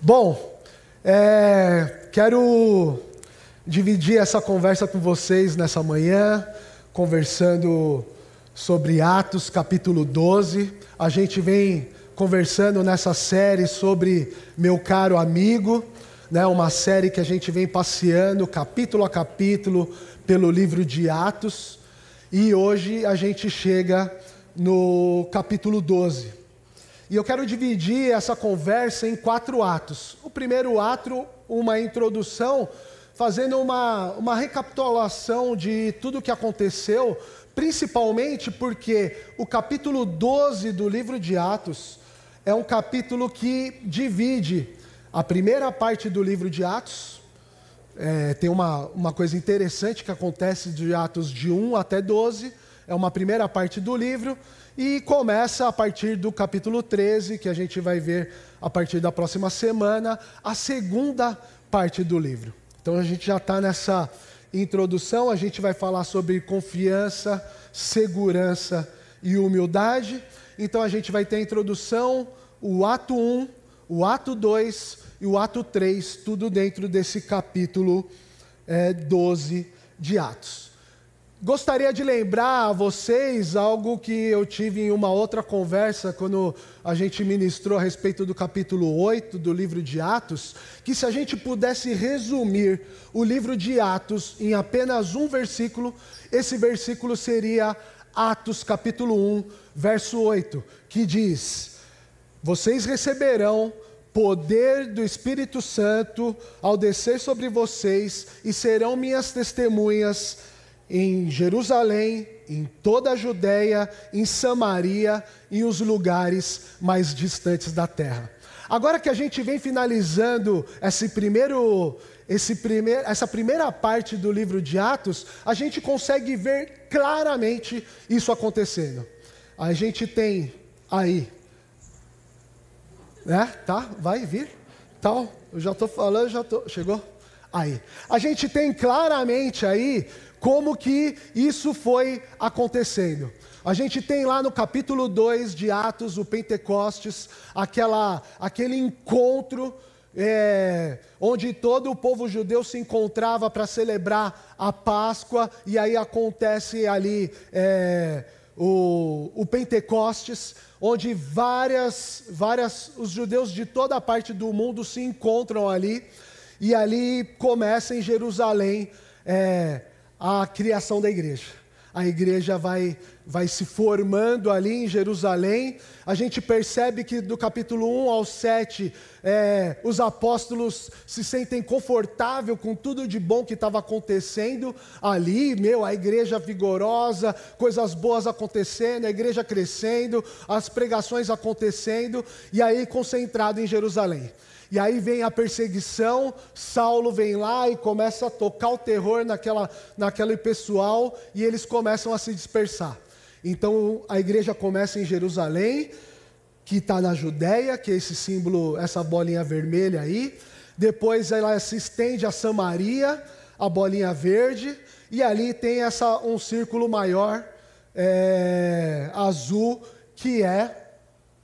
Bom, é, quero dividir essa conversa com vocês nessa manhã, conversando sobre Atos capítulo 12. A gente vem conversando nessa série sobre meu caro amigo, né, uma série que a gente vem passeando capítulo a capítulo pelo livro de Atos. E hoje a gente chega no capítulo 12. E eu quero dividir essa conversa em quatro atos. O primeiro ato, uma introdução, fazendo uma, uma recapitulação de tudo o que aconteceu, principalmente porque o capítulo 12 do livro de Atos é um capítulo que divide a primeira parte do livro de Atos. É, tem uma, uma coisa interessante que acontece de Atos de 1 até 12, é uma primeira parte do livro. E começa a partir do capítulo 13, que a gente vai ver a partir da próxima semana, a segunda parte do livro. Então a gente já está nessa introdução, a gente vai falar sobre confiança, segurança e humildade. Então a gente vai ter a introdução, o ato 1, o ato 2 e o ato 3, tudo dentro desse capítulo é, 12 de Atos. Gostaria de lembrar a vocês algo que eu tive em uma outra conversa, quando a gente ministrou a respeito do capítulo 8 do livro de Atos, que se a gente pudesse resumir o livro de Atos em apenas um versículo, esse versículo seria Atos capítulo 1, verso 8, que diz: Vocês receberão poder do Espírito Santo ao descer sobre vocês e serão minhas testemunhas em Jerusalém, em toda a Judéia, em Samaria e os lugares mais distantes da terra. Agora que a gente vem finalizando esse primeiro, esse primeir, essa primeira parte do livro de Atos, a gente consegue ver claramente isso acontecendo. A gente tem aí, né? Tá? Vai vir? Tal? Eu já estou falando, já tô. Chegou? Aí. A gente tem claramente aí como que isso foi acontecendo. A gente tem lá no capítulo 2 de Atos, o Pentecostes, aquela, aquele encontro é, onde todo o povo judeu se encontrava para celebrar a Páscoa, e aí acontece ali é, o, o, Pentecostes, onde várias, várias, os judeus de toda a parte do mundo se encontram ali, e ali começa em Jerusalém. É, a criação da igreja. A igreja vai, vai se formando ali em Jerusalém. A gente percebe que do capítulo 1 ao 7, é, os apóstolos se sentem confortável com tudo de bom que estava acontecendo ali. Meu, a igreja vigorosa, coisas boas acontecendo, a igreja crescendo, as pregações acontecendo, e aí concentrado em Jerusalém. E aí vem a perseguição, Saulo vem lá e começa a tocar o terror naquela, naquele pessoal e eles começam a se dispersar. Então a igreja começa em Jerusalém, que está na Judéia, que é esse símbolo, essa bolinha vermelha aí. Depois ela se estende a Samaria, a bolinha verde, e ali tem essa, um círculo maior, é, azul, que é,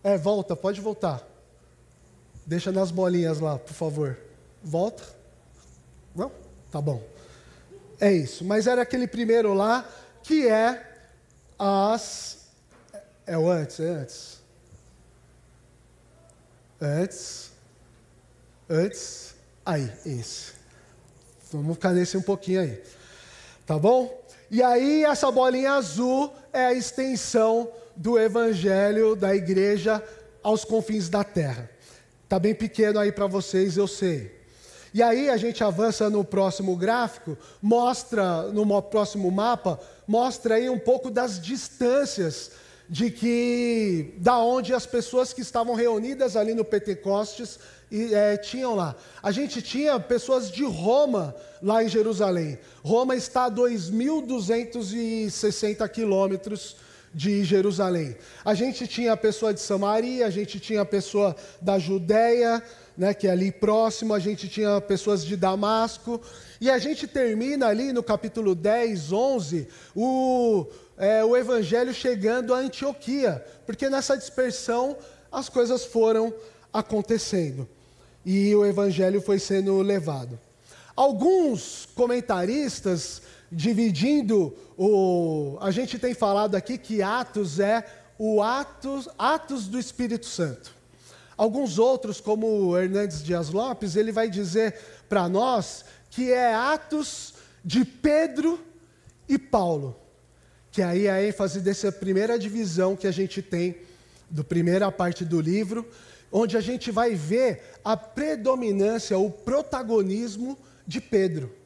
é. Volta, pode voltar. Deixa nas bolinhas lá, por favor. Volta. Não? Tá bom. É isso. Mas era aquele primeiro lá que é as. É o antes, é antes. Antes. Antes. Aí, esse. Vamos ficar nesse um pouquinho aí. Tá bom? E aí, essa bolinha azul é a extensão do evangelho da igreja aos confins da terra. Está bem pequeno aí para vocês, eu sei. E aí a gente avança no próximo gráfico, mostra, no próximo mapa, mostra aí um pouco das distâncias de que, da onde as pessoas que estavam reunidas ali no Pentecostes e, é, tinham lá. A gente tinha pessoas de Roma lá em Jerusalém. Roma está a 2.260 quilômetros de Jerusalém. A gente tinha a pessoa de Samaria, a gente tinha a pessoa da Judéia, né, que é ali próximo, a gente tinha pessoas de Damasco, e a gente termina ali no capítulo 10, 11, o, é, o evangelho chegando a Antioquia, porque nessa dispersão as coisas foram acontecendo. e o evangelho foi sendo levado. Alguns comentaristas dividindo o. A gente tem falado aqui que Atos é o Atos, Atos do Espírito Santo. Alguns outros, como Hernandes Dias Lopes, ele vai dizer para nós que é Atos de Pedro e Paulo. Que aí é a ênfase dessa primeira divisão que a gente tem, do primeira parte do livro, onde a gente vai ver a predominância, o protagonismo de Pedro.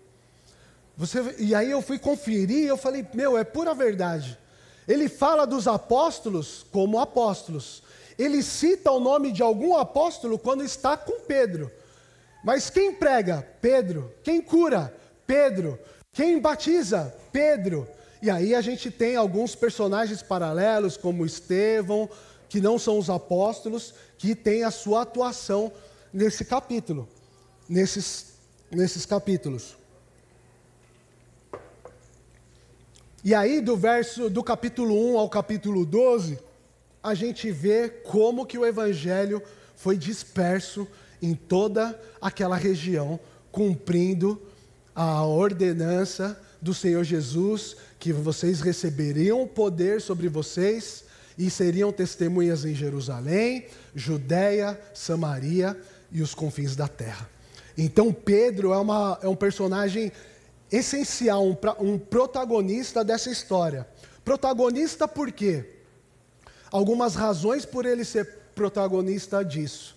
Você, e aí eu fui conferir e eu falei, meu, é pura verdade. Ele fala dos apóstolos como apóstolos. Ele cita o nome de algum apóstolo quando está com Pedro. Mas quem prega? Pedro. Quem cura? Pedro. Quem batiza? Pedro. E aí a gente tem alguns personagens paralelos, como Estevão, que não são os apóstolos, que tem a sua atuação nesse capítulo, nesses, nesses capítulos. E aí, do verso do capítulo 1 ao capítulo 12, a gente vê como que o evangelho foi disperso em toda aquela região, cumprindo a ordenança do Senhor Jesus, que vocês receberiam poder sobre vocês e seriam testemunhas em Jerusalém, Judéia, Samaria e os confins da terra. Então Pedro é, uma, é um personagem essencial, um, um protagonista dessa história. Protagonista por quê? Algumas razões por ele ser protagonista disso.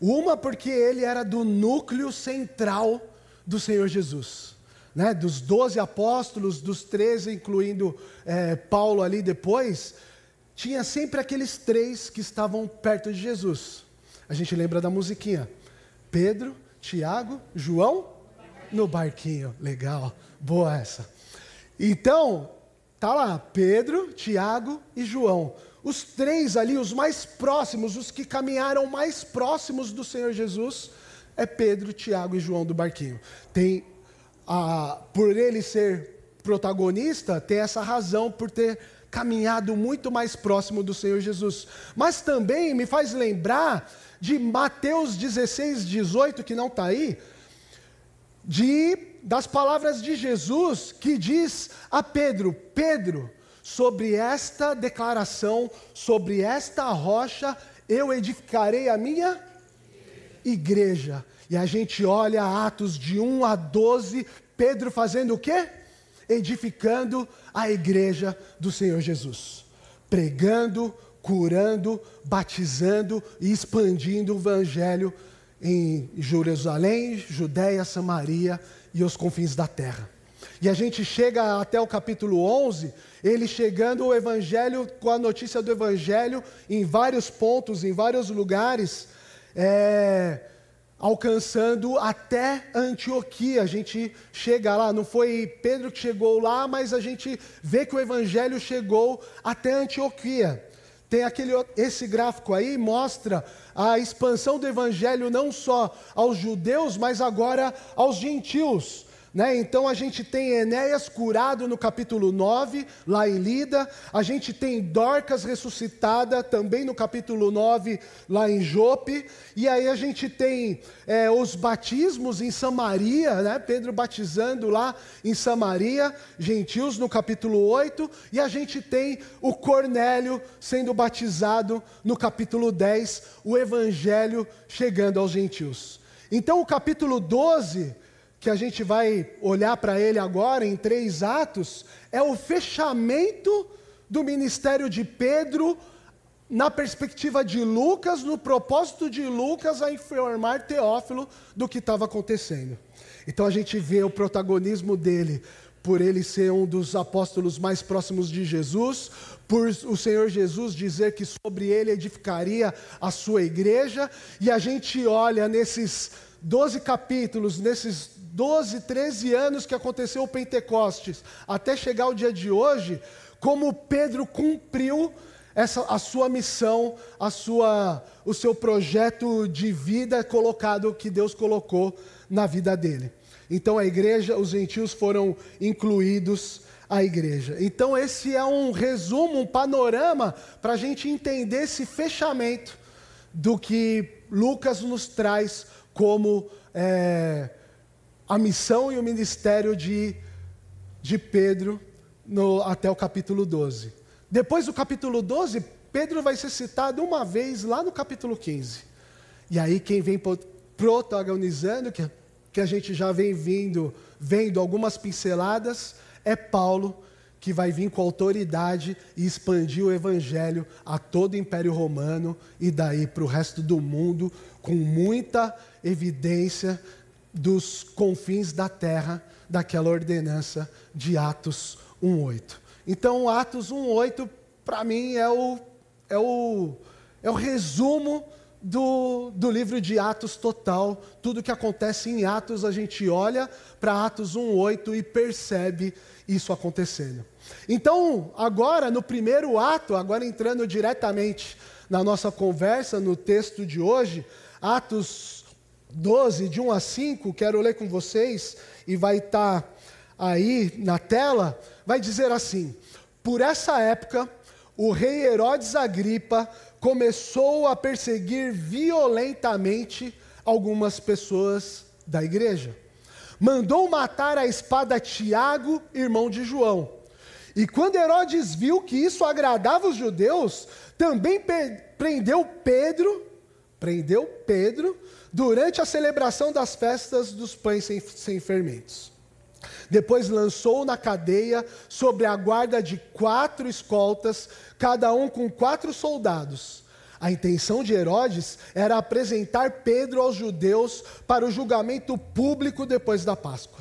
Uma, porque ele era do núcleo central do Senhor Jesus. Né? Dos doze apóstolos, dos treze, incluindo é, Paulo ali depois, tinha sempre aqueles três que estavam perto de Jesus. A gente lembra da musiquinha: Pedro, Tiago, João no barquinho. Legal, boa essa. Então, tá lá, Pedro, Tiago e João. Os três ali, os mais próximos, os que caminharam mais próximos do Senhor Jesus, é Pedro, Tiago e João do barquinho. Tem a, por ele ser protagonista, tem essa razão por ter caminhado muito mais próximo do Senhor Jesus. Mas também me faz lembrar de Mateus 16, 18, que não está aí, de, das palavras de Jesus que diz a Pedro: Pedro, sobre esta declaração, sobre esta rocha, eu edificarei a minha igreja. E a gente olha Atos de 1 a 12, Pedro fazendo o quê? Edificando a igreja do Senhor Jesus. Pregando, curando, batizando e expandindo o evangelho em Jerusalém, Judéia, Samaria e os confins da terra. E a gente chega até o capítulo 11, ele chegando o evangelho com a notícia do evangelho em vários pontos, em vários lugares, é, alcançando até Antioquia. A gente chega lá, não foi Pedro que chegou lá, mas a gente vê que o evangelho chegou até Antioquia. Tem aquele esse gráfico aí mostra a expansão do evangelho não só aos judeus, mas agora aos gentios. Né? Então a gente tem Enéas curado no capítulo 9, lá em Lida. A gente tem Dorcas ressuscitada também no capítulo 9, lá em Jope. E aí a gente tem é, os batismos em Samaria, né? Pedro batizando lá em Samaria, gentios no capítulo 8. E a gente tem o Cornélio sendo batizado no capítulo 10, o evangelho chegando aos gentios. Então o capítulo 12 que a gente vai olhar para ele agora em três atos, é o fechamento do ministério de Pedro na perspectiva de Lucas, no propósito de Lucas a informar Teófilo do que estava acontecendo. Então a gente vê o protagonismo dele por ele ser um dos apóstolos mais próximos de Jesus, por o Senhor Jesus dizer que sobre ele edificaria a sua igreja, e a gente olha nesses 12 capítulos, nesses 12, 13 anos que aconteceu o Pentecostes, até chegar o dia de hoje, como Pedro cumpriu essa, a sua missão, a sua, o seu projeto de vida colocado, que Deus colocou na vida dele. Então a igreja, os gentios foram incluídos à igreja. Então esse é um resumo, um panorama para a gente entender esse fechamento do que Lucas nos traz como é, a missão e o ministério de, de Pedro no, até o capítulo 12. Depois do capítulo 12, Pedro vai ser citado uma vez lá no capítulo 15. E aí quem vem protagonizando, que, que a gente já vem vindo, vendo algumas pinceladas, é Paulo, que vai vir com autoridade e expandir o evangelho a todo o Império Romano e daí para o resto do mundo, com muita evidência dos confins da terra, daquela ordenança de Atos 1,8. Então, Atos 1,8, para mim, é o, é, o, é o resumo do, do livro de Atos total. Tudo que acontece em Atos, a gente olha para Atos 1,8 e percebe isso acontecendo. Então, agora, no primeiro ato, agora entrando diretamente na nossa conversa, no texto de hoje, Atos 12, de 1 a 5, quero ler com vocês, e vai estar tá aí na tela, vai dizer assim: Por essa época, o rei Herodes Agripa começou a perseguir violentamente algumas pessoas da igreja. Mandou matar a espada Tiago, irmão de João. E quando Herodes viu que isso agradava os judeus, também prendeu Pedro, prendeu Pedro, durante a celebração das festas dos pães sem, sem fermentos. Depois lançou na cadeia sobre a guarda de quatro escoltas, cada um com quatro soldados. A intenção de Herodes era apresentar Pedro aos judeus para o julgamento público depois da Páscoa.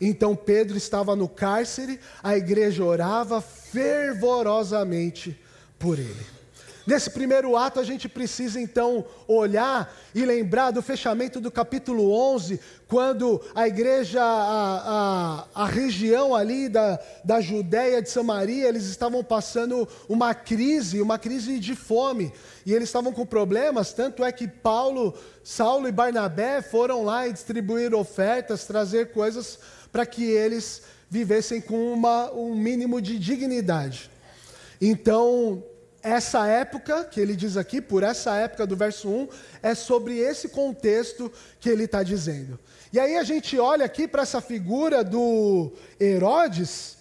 Então Pedro estava no cárcere, a igreja orava fervorosamente por ele. Nesse primeiro ato, a gente precisa então olhar e lembrar do fechamento do capítulo 11, quando a igreja, a, a, a região ali da, da Judéia de Samaria, eles estavam passando uma crise, uma crise de fome, e eles estavam com problemas, tanto é que Paulo, Saulo e Barnabé foram lá e distribuir ofertas, trazer coisas para que eles vivessem com uma, um mínimo de dignidade. Então, essa época, que ele diz aqui, por essa época do verso 1, é sobre esse contexto que ele está dizendo. E aí a gente olha aqui para essa figura do Herodes,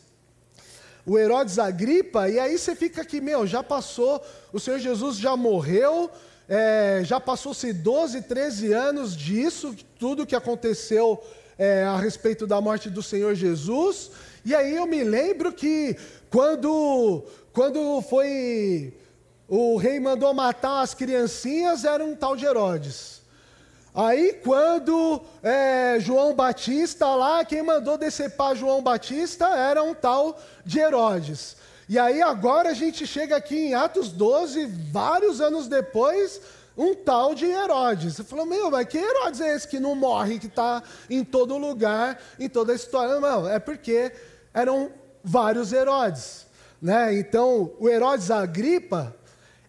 o Herodes Agripa, e aí você fica aqui, meu, já passou, o Senhor Jesus já morreu, é, já passou-se 12, 13 anos disso, tudo que aconteceu é, a respeito da morte do Senhor Jesus, e aí eu me lembro que quando quando foi o rei mandou matar as criancinhas, era um tal de Herodes. Aí, quando é, João Batista lá, quem mandou decepar João Batista era um tal de Herodes. E aí, agora a gente chega aqui em Atos 12, vários anos depois, um tal de Herodes. Você falou, meu, mas que Herodes é esse que não morre, que está em todo lugar, em toda a história? Não, é porque eram vários Herodes. Né? Então, o Herodes Agripa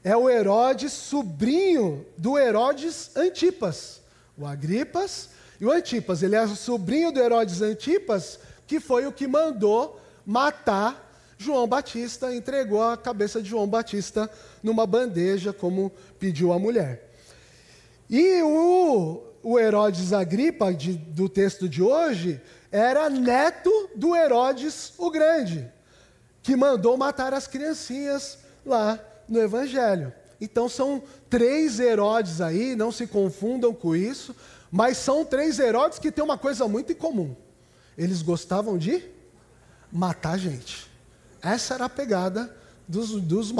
é o Herodes sobrinho do Herodes Antipas. O Agripas e o Antipas. Ele é o sobrinho do Herodes Antipas, que foi o que mandou matar João Batista, entregou a cabeça de João Batista numa bandeja, como pediu a mulher. E o, o Herodes Agripa, de, do texto de hoje, era neto do Herodes o Grande que mandou matar as criancinhas lá no Evangelho. Então são três Herodes aí, não se confundam com isso, mas são três Herodes que têm uma coisa muito em comum. Eles gostavam de matar gente. Essa era a pegada dos, dos,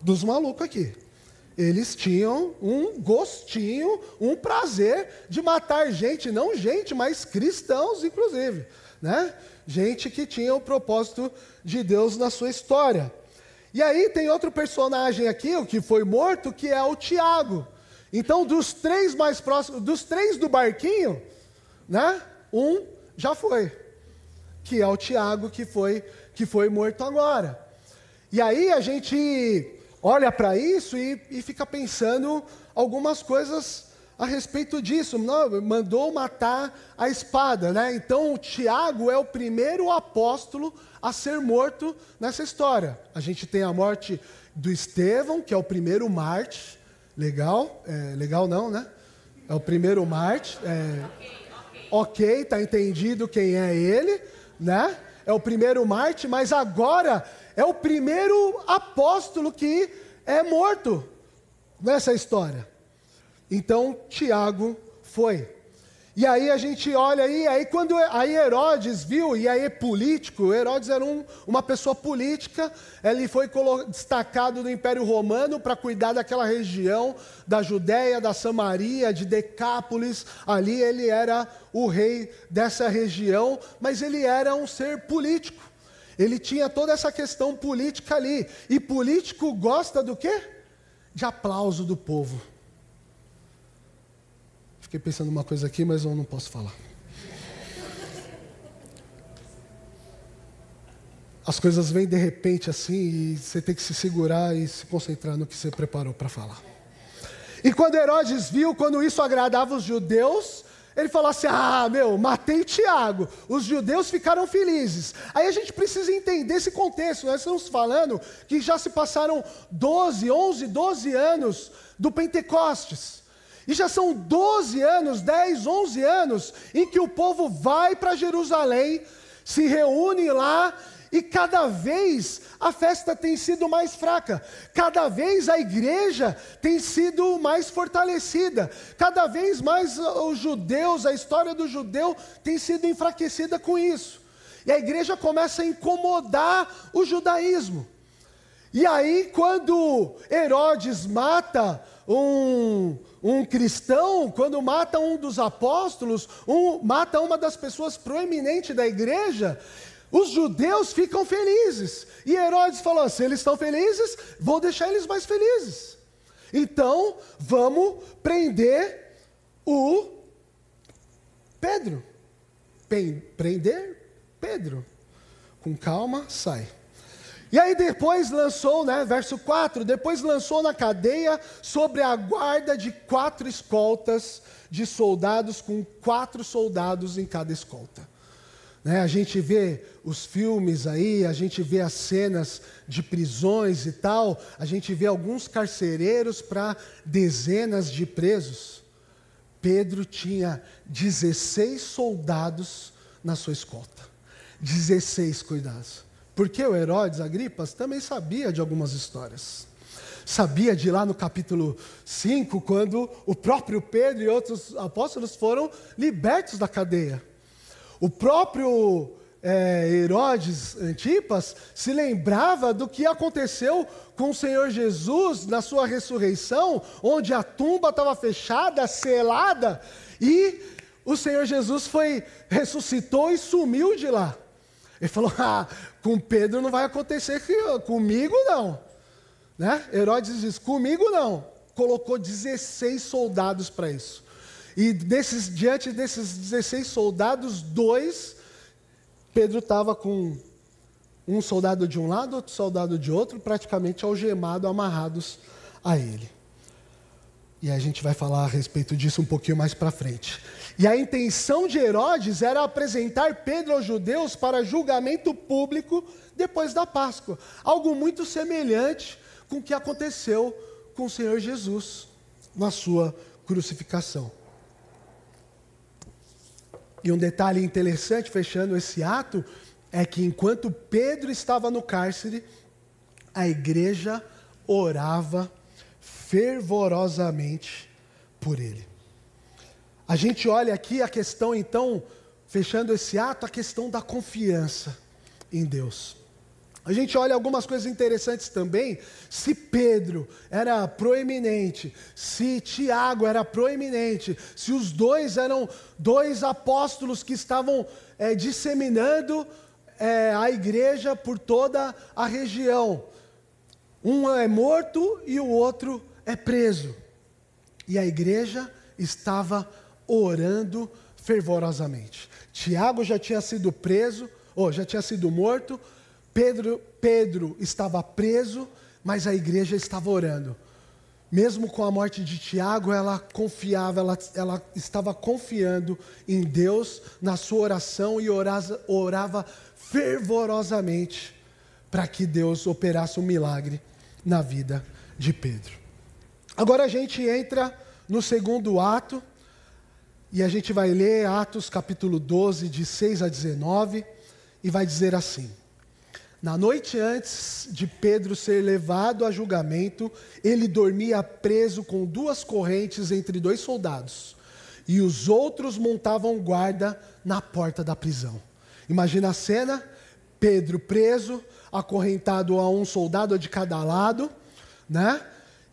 dos malucos aqui. Eles tinham um gostinho, um prazer de matar gente, não gente, mas cristãos, inclusive né? Gente que tinha o propósito de Deus na sua história. E aí tem outro personagem aqui, o que foi morto, que é o Tiago. Então, dos três mais próximos, dos três do barquinho, né? Um já foi, que é o Tiago que foi que foi morto agora. E aí a gente olha para isso e, e fica pensando algumas coisas a respeito disso, mandou matar a espada, né? Então, Tiago é o primeiro apóstolo a ser morto nessa história. A gente tem a morte do Estevão, que é o primeiro Marte, legal, é, legal não, né? É o primeiro Marte. É... Ok, tá entendido quem é ele, né? É o primeiro Marte, mas agora é o primeiro apóstolo que é morto nessa história. Então Tiago foi. E aí a gente olha aí, aí quando aí Herodes viu, e aí político, Herodes era um, uma pessoa política, ele foi destacado do Império Romano para cuidar daquela região da Judéia, da Samaria, de Decápolis, ali ele era o rei dessa região, mas ele era um ser político. Ele tinha toda essa questão política ali. E político gosta do quê? De aplauso do povo. Fiquei pensando uma coisa aqui, mas eu não posso falar. As coisas vêm de repente assim e você tem que se segurar e se concentrar no que você preparou para falar. E quando Herodes viu, quando isso agradava os judeus, ele falou assim: Ah, meu, matei Tiago. Os judeus ficaram felizes. Aí a gente precisa entender esse contexto. Nós estamos falando que já se passaram 12, 11, 12 anos do Pentecostes. E já são 12 anos, 10, 11 anos, em que o povo vai para Jerusalém, se reúne lá, e cada vez a festa tem sido mais fraca, cada vez a igreja tem sido mais fortalecida, cada vez mais os judeus, a história do judeu tem sido enfraquecida com isso. E a igreja começa a incomodar o judaísmo. E aí, quando Herodes mata um, um cristão, quando mata um dos apóstolos, um, mata uma das pessoas proeminentes da igreja, os judeus ficam felizes. E Herodes falou: se eles estão felizes, vou deixar eles mais felizes. Então, vamos prender o Pedro. Prender Pedro. Com calma, sai. E aí depois lançou, né, verso 4, depois lançou na cadeia sobre a guarda de quatro escoltas de soldados, com quatro soldados em cada escolta. Né, a gente vê os filmes aí, a gente vê as cenas de prisões e tal, a gente vê alguns carcereiros para dezenas de presos. Pedro tinha 16 soldados na sua escolta. 16 cuidados. Porque o Herodes Agripas também sabia de algumas histórias. Sabia de lá no capítulo 5, quando o próprio Pedro e outros apóstolos foram libertos da cadeia. O próprio é, Herodes Antipas se lembrava do que aconteceu com o Senhor Jesus na sua ressurreição, onde a tumba estava fechada, selada, e o Senhor Jesus foi ressuscitou e sumiu de lá. Ele falou: ah, com Pedro não vai acontecer, comigo não. Né? Herodes diz: comigo não. Colocou 16 soldados para isso. E desses, diante desses 16 soldados, dois, Pedro estava com um soldado de um lado, outro soldado de outro, praticamente algemado, amarrados a ele. E a gente vai falar a respeito disso um pouquinho mais para frente. E a intenção de Herodes era apresentar Pedro aos judeus para julgamento público depois da Páscoa. Algo muito semelhante com o que aconteceu com o Senhor Jesus na sua crucificação. E um detalhe interessante, fechando esse ato, é que enquanto Pedro estava no cárcere, a igreja orava fervorosamente por ele. A gente olha aqui a questão, então, fechando esse ato, a questão da confiança em Deus. A gente olha algumas coisas interessantes também. Se Pedro era proeminente, se Tiago era proeminente, se os dois eram dois apóstolos que estavam é, disseminando é, a igreja por toda a região. Um é morto e o outro é preso. E a igreja estava orando fervorosamente. Tiago já tinha sido preso, ou já tinha sido morto, Pedro, Pedro estava preso, mas a igreja estava orando. Mesmo com a morte de Tiago, ela confiava, ela, ela estava confiando em Deus na sua oração e orava, orava fervorosamente para que Deus operasse um milagre na vida de Pedro. Agora a gente entra no segundo ato, E a gente vai ler Atos capítulo 12, de 6 a 19, e vai dizer assim: Na noite antes de Pedro ser levado a julgamento, ele dormia preso com duas correntes entre dois soldados, e os outros montavam guarda na porta da prisão. Imagina a cena: Pedro preso, acorrentado a um soldado de cada lado, né?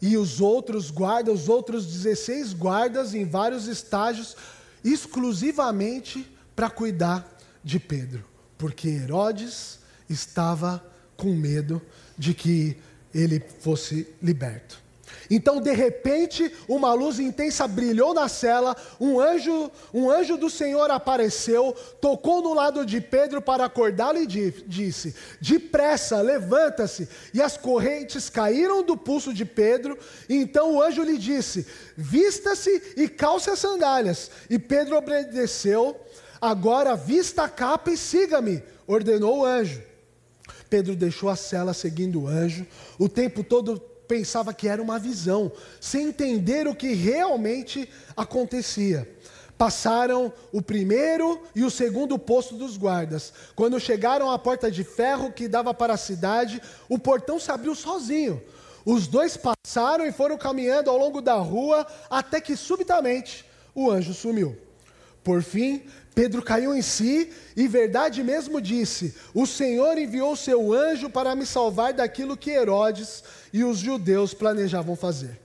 E os outros guardas, os outros 16 guardas em vários estágios, exclusivamente para cuidar de Pedro, porque Herodes estava com medo de que ele fosse liberto. Então, de repente, uma luz intensa brilhou na cela, um anjo, um anjo do Senhor apareceu, tocou no lado de Pedro para acordá-lo e disse: Depressa, levanta-se. E as correntes caíram do pulso de Pedro. Então o anjo lhe disse: Vista-se e calce as sandálias. E Pedro obedeceu. Agora vista a capa e siga-me, ordenou o anjo. Pedro deixou a cela seguindo o anjo, o tempo todo pensava que era uma visão, sem entender o que realmente acontecia. Passaram o primeiro e o segundo posto dos guardas. Quando chegaram à porta de ferro que dava para a cidade, o portão se abriu sozinho. Os dois passaram e foram caminhando ao longo da rua até que subitamente o anjo sumiu. Por fim, Pedro caiu em si e verdade mesmo disse: O Senhor enviou seu anjo para me salvar daquilo que Herodes e os judeus planejavam fazer.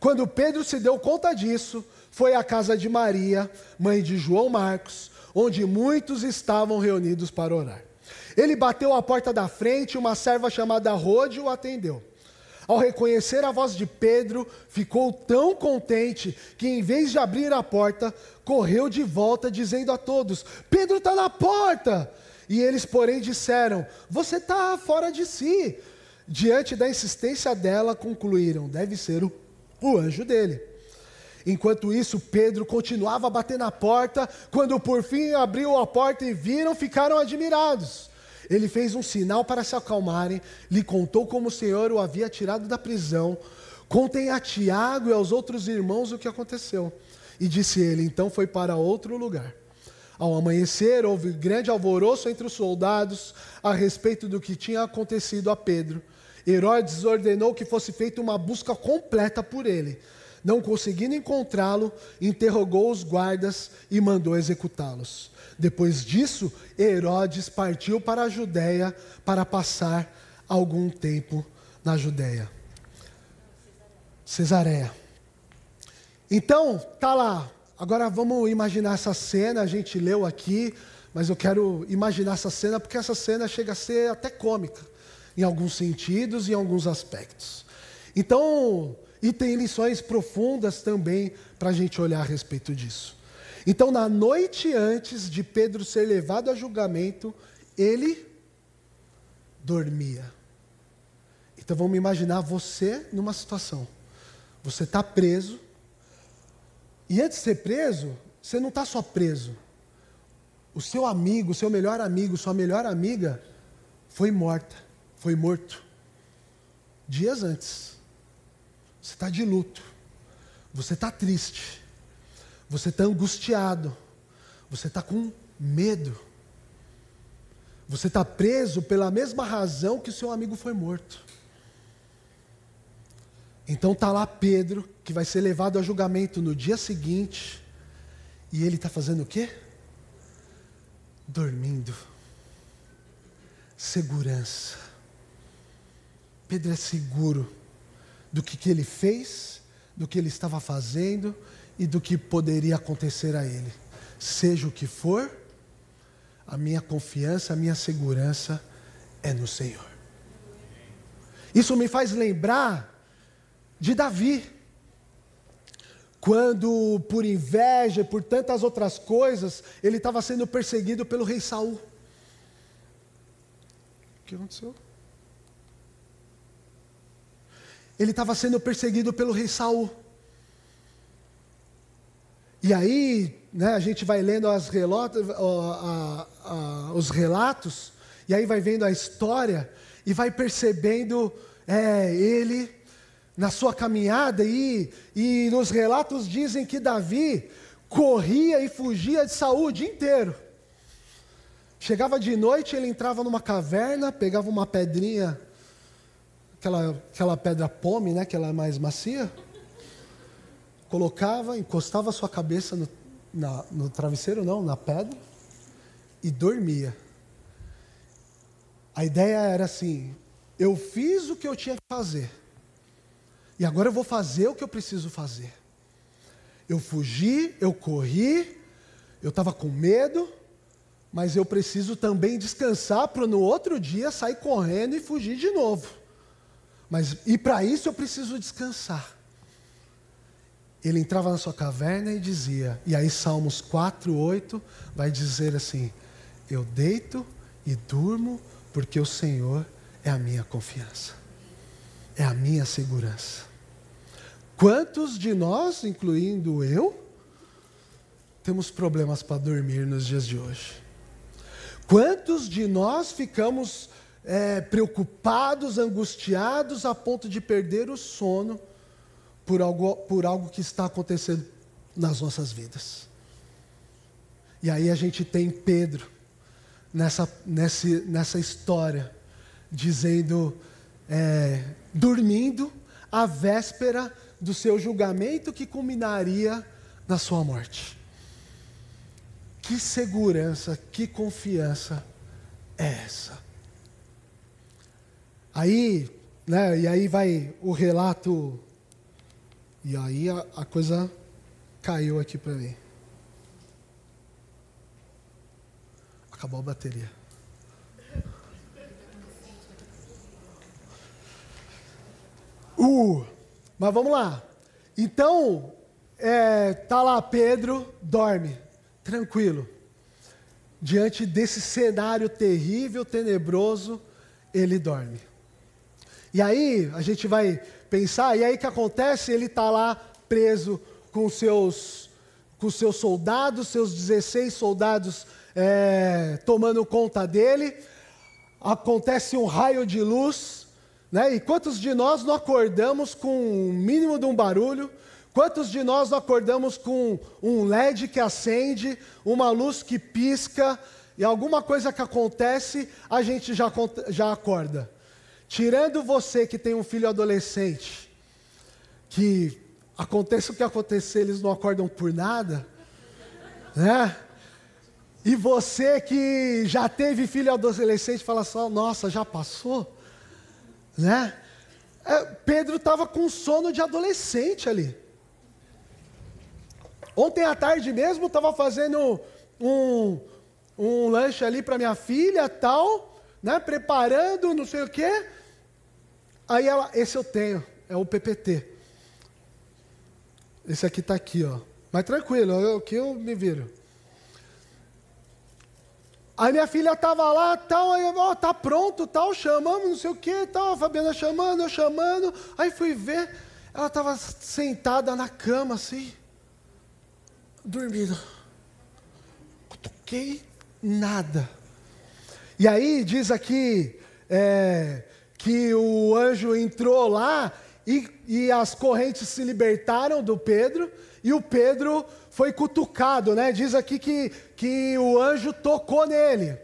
Quando Pedro se deu conta disso, foi à casa de Maria, mãe de João Marcos, onde muitos estavam reunidos para orar. Ele bateu à porta da frente e uma serva chamada Rode o atendeu. Ao reconhecer a voz de Pedro, ficou tão contente que, em vez de abrir a porta, correu de volta, dizendo a todos: Pedro está na porta! E eles, porém, disseram: Você está fora de si. Diante da insistência dela, concluíram: Deve ser o, o anjo dele. Enquanto isso, Pedro continuava a bater na porta. Quando por fim abriu a porta e viram, ficaram admirados. Ele fez um sinal para se acalmarem, lhe contou como o Senhor o havia tirado da prisão. Contem a Tiago e aos outros irmãos o que aconteceu. E disse ele: Então foi para outro lugar. Ao amanhecer, houve grande alvoroço entre os soldados a respeito do que tinha acontecido a Pedro. Herodes ordenou que fosse feita uma busca completa por ele. Não conseguindo encontrá-lo, interrogou os guardas e mandou executá-los. Depois disso, Herodes partiu para a Judéia para passar algum tempo na Judéia. Cesareia. Então, tá lá. Agora vamos imaginar essa cena, a gente leu aqui, mas eu quero imaginar essa cena porque essa cena chega a ser até cômica em alguns sentidos e em alguns aspectos. Então, e tem lições profundas também para a gente olhar a respeito disso. Então, na noite antes de Pedro ser levado a julgamento, ele dormia. Então, vamos imaginar você numa situação. Você está preso, e antes de ser preso, você não está só preso. O seu amigo, o seu melhor amigo, sua melhor amiga foi morta, foi morto. Dias antes. Você está de luto. Você está triste. Você está angustiado. Você está com medo. Você está preso pela mesma razão que o seu amigo foi morto. Então está lá Pedro, que vai ser levado a julgamento no dia seguinte, e ele está fazendo o quê? Dormindo. Segurança. Pedro é seguro do que, que ele fez, do que ele estava fazendo e do que poderia acontecer a ele. Seja o que for, a minha confiança, a minha segurança é no Senhor. Isso me faz lembrar de Davi. Quando, por inveja, por tantas outras coisas, ele estava sendo perseguido pelo rei Saul. O que aconteceu? Ele estava sendo perseguido pelo rei Saul. E aí, né, a gente vai lendo as relatos, a, a, os relatos, e aí vai vendo a história, e vai percebendo é, ele na sua caminhada, e, e nos relatos dizem que Davi, corria e fugia de Saul o dia inteiro. Chegava de noite, ele entrava numa caverna, pegava uma pedrinha, aquela, aquela pedra pome, né, que ela é mais macia, colocava, encostava sua cabeça no, na, no travesseiro, não, na pedra, e dormia. A ideia era assim: eu fiz o que eu tinha que fazer, e agora eu vou fazer o que eu preciso fazer. Eu fugi, eu corri, eu estava com medo, mas eu preciso também descansar para no outro dia sair correndo e fugir de novo. Mas e para isso eu preciso descansar. Ele entrava na sua caverna e dizia, e aí Salmos 4, 8 vai dizer assim: Eu deito e durmo, porque o Senhor é a minha confiança, é a minha segurança. Quantos de nós, incluindo eu, temos problemas para dormir nos dias de hoje? Quantos de nós ficamos é, preocupados, angustiados, a ponto de perder o sono por algo, por algo que está acontecendo nas nossas vidas? E aí a gente tem Pedro nessa, nessa, nessa história, dizendo, é, dormindo à véspera do seu julgamento que culminaria na sua morte. Que segurança, que confiança é essa? Aí, né, e aí vai o relato, e aí a, a coisa caiu aqui para mim. Acabou a bateria. Uh, mas vamos lá. Então, é, tá lá Pedro, dorme, tranquilo. Diante desse cenário terrível, tenebroso, ele dorme. E aí, a gente vai pensar, e aí o que acontece? Ele está lá preso com seus, com seus soldados, seus 16 soldados é, tomando conta dele. Acontece um raio de luz, né? E quantos de nós não acordamos com o mínimo de um barulho? Quantos de nós não acordamos com um LED que acende, uma luz que pisca, e alguma coisa que acontece, a gente já, já acorda? Tirando você que tem um filho adolescente, que aconteça o que acontecer, eles não acordam por nada, né? E você que já teve filho adolescente, fala só, nossa, já passou? né? É, Pedro estava com sono de adolescente ali. Ontem à tarde mesmo estava fazendo um, um lanche ali para minha filha, tal, né? Preparando, não sei o quê. Aí ela, esse eu tenho, é o PPT. Esse aqui está aqui, ó. Mas tranquilo, o que eu me viro. Aí minha filha estava lá, tal, aí, ó, tá pronto, tal, chamamos, não sei o que, tal, a Fabiana chamando, eu chamando. Aí fui ver, ela estava sentada na cama, assim, dormindo. Toquei nada. E aí diz aqui é, que o anjo entrou lá e, e as correntes se libertaram do Pedro, e o Pedro foi cutucado, né? Diz aqui que, que o anjo tocou nele.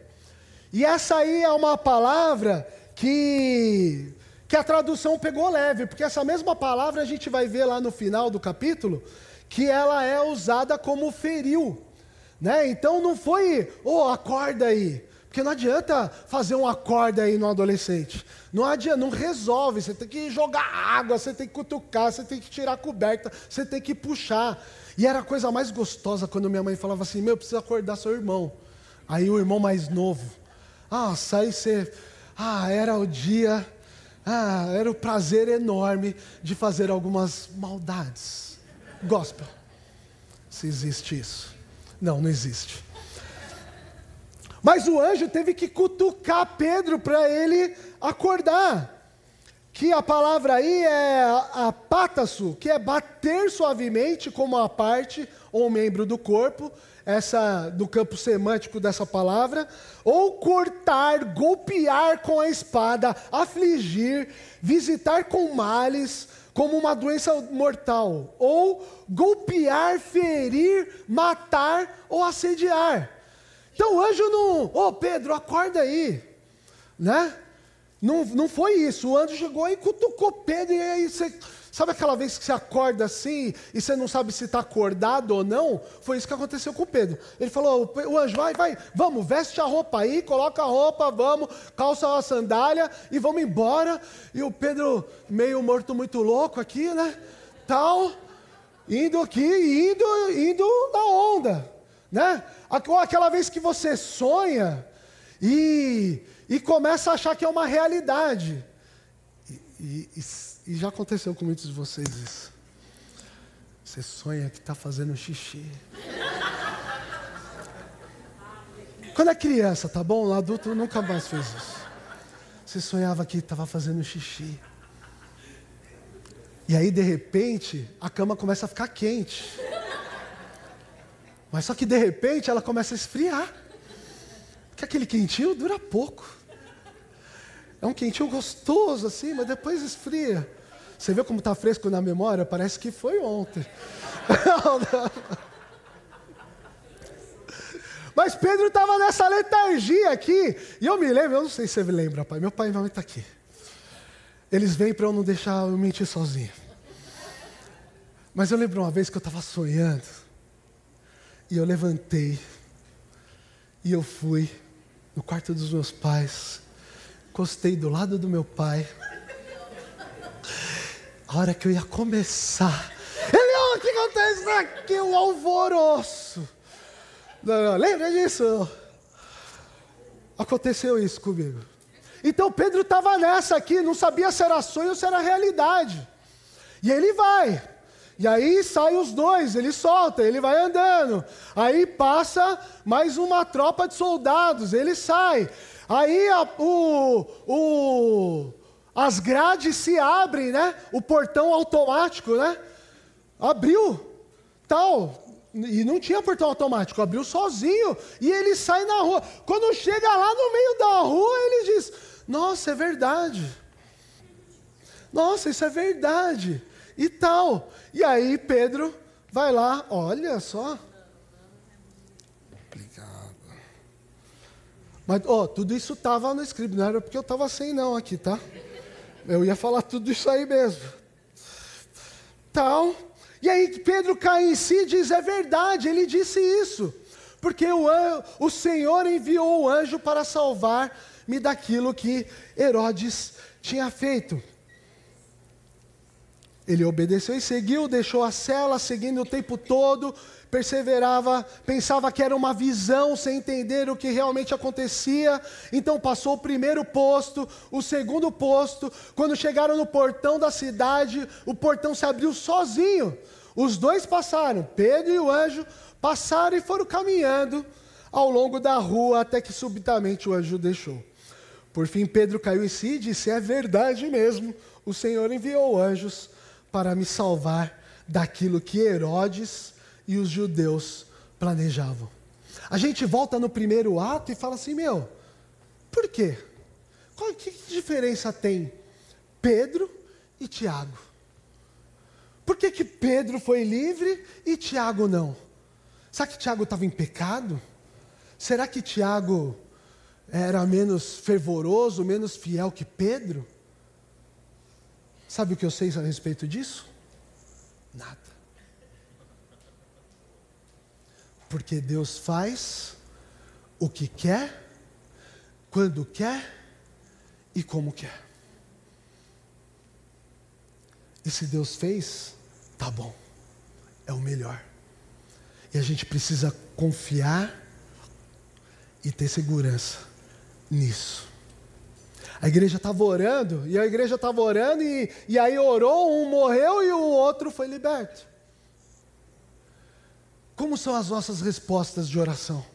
E essa aí é uma palavra que, que a tradução pegou leve, porque essa mesma palavra a gente vai ver lá no final do capítulo, que ela é usada como feriu. Né? Então não foi, oh, acorda aí. Porque não adianta fazer um acorda aí no adolescente. Não adianta, não resolve. Você tem que jogar água, você tem que cutucar, você tem que tirar a coberta, você tem que puxar. E era a coisa mais gostosa quando minha mãe falava assim: Meu, precisa acordar seu irmão. Aí o irmão mais novo. Ah, sai você. Ah, era o dia. Ah, era o prazer enorme de fazer algumas maldades. Gospel. Se existe isso. Não, não existe. Mas o anjo teve que cutucar Pedro para ele acordar que a palavra aí é apátasso, que é bater suavemente como uma parte ou membro do corpo, essa do campo semântico dessa palavra, ou cortar, golpear com a espada, afligir, visitar com males, como uma doença mortal, ou golpear, ferir, matar ou assediar. Então o anjo não, ô oh, Pedro, acorda aí, né? Não, não foi isso, o anjo chegou e cutucou Pedro, e aí você Sabe aquela vez que você acorda assim e você não sabe se está acordado ou não? Foi isso que aconteceu com o Pedro. Ele falou: o anjo, vai, vai, vamos, veste a roupa aí, coloca a roupa, vamos, calça a sandália e vamos embora. E o Pedro, meio morto, muito louco aqui, né? Tal, indo aqui, indo, indo na onda, né? Aquela vez que você sonha e, e começa a achar que é uma realidade. E, e e já aconteceu com muitos de vocês isso. Você sonha que está fazendo xixi. Quando é criança, tá bom? O adulto nunca mais fez isso. Você sonhava que estava fazendo xixi. E aí, de repente, a cama começa a ficar quente. Mas só que de repente ela começa a esfriar. Porque aquele quentinho dura pouco. É um quentinho gostoso assim, mas depois esfria. Você vê como está fresco na memória? Parece que foi ontem. Mas Pedro estava nessa letargia aqui. E eu me lembro, eu não sei se você lembra, pai. Meu pai e minha mãe estão tá aqui. Eles vêm para eu não deixar eu mentir sozinho. Mas eu lembro uma vez que eu estava sonhando. E eu levantei. E eu fui no quarto dos meus pais encostei do lado do meu pai. A hora que eu ia começar, ele, oh, o que acontece aqui? O alvoroço. Não, não, lembra disso? Aconteceu isso comigo. Então Pedro estava nessa aqui, não sabia se era sonho ou se era realidade. E ele vai. E aí sai os dois, ele solta, ele vai andando. Aí passa mais uma tropa de soldados, ele sai. Aí a, o, o, as grades se abrem, né? O portão automático, né? Abriu, tal. E não tinha portão automático, abriu sozinho. E ele sai na rua. Quando chega lá no meio da rua, ele diz: Nossa, é verdade. Nossa, isso é verdade. E tal. E aí Pedro vai lá, olha só. Mas, ó, tudo isso estava no script, não era porque eu estava sem não aqui, tá? Eu ia falar tudo isso aí mesmo. Tal. E aí Pedro cai em si e diz, é verdade, ele disse isso. Porque o, o Senhor enviou o anjo para salvar-me daquilo que Herodes tinha feito. Ele obedeceu e seguiu, deixou a cela, seguindo o tempo todo, perseverava, pensava que era uma visão sem entender o que realmente acontecia. Então passou o primeiro posto, o segundo posto. Quando chegaram no portão da cidade, o portão se abriu sozinho. Os dois passaram, Pedro e o anjo, passaram e foram caminhando ao longo da rua até que subitamente o anjo deixou. Por fim, Pedro caiu em si e disse: É verdade mesmo, o Senhor enviou anjos para me salvar daquilo que Herodes e os judeus planejavam. A gente volta no primeiro ato e fala assim: meu, por quê? Qual, que diferença tem Pedro e Tiago? Por que, que Pedro foi livre e Tiago não? Será que Tiago estava em pecado? Será que Tiago era menos fervoroso, menos fiel que Pedro? Sabe o que eu sei a respeito disso? Nada. Porque Deus faz o que quer, quando quer e como quer. E se Deus fez, tá bom, é o melhor. E a gente precisa confiar e ter segurança nisso. A igreja estava orando, e a igreja estava orando, e, e aí orou, um morreu e o outro foi liberto. Como são as nossas respostas de oração?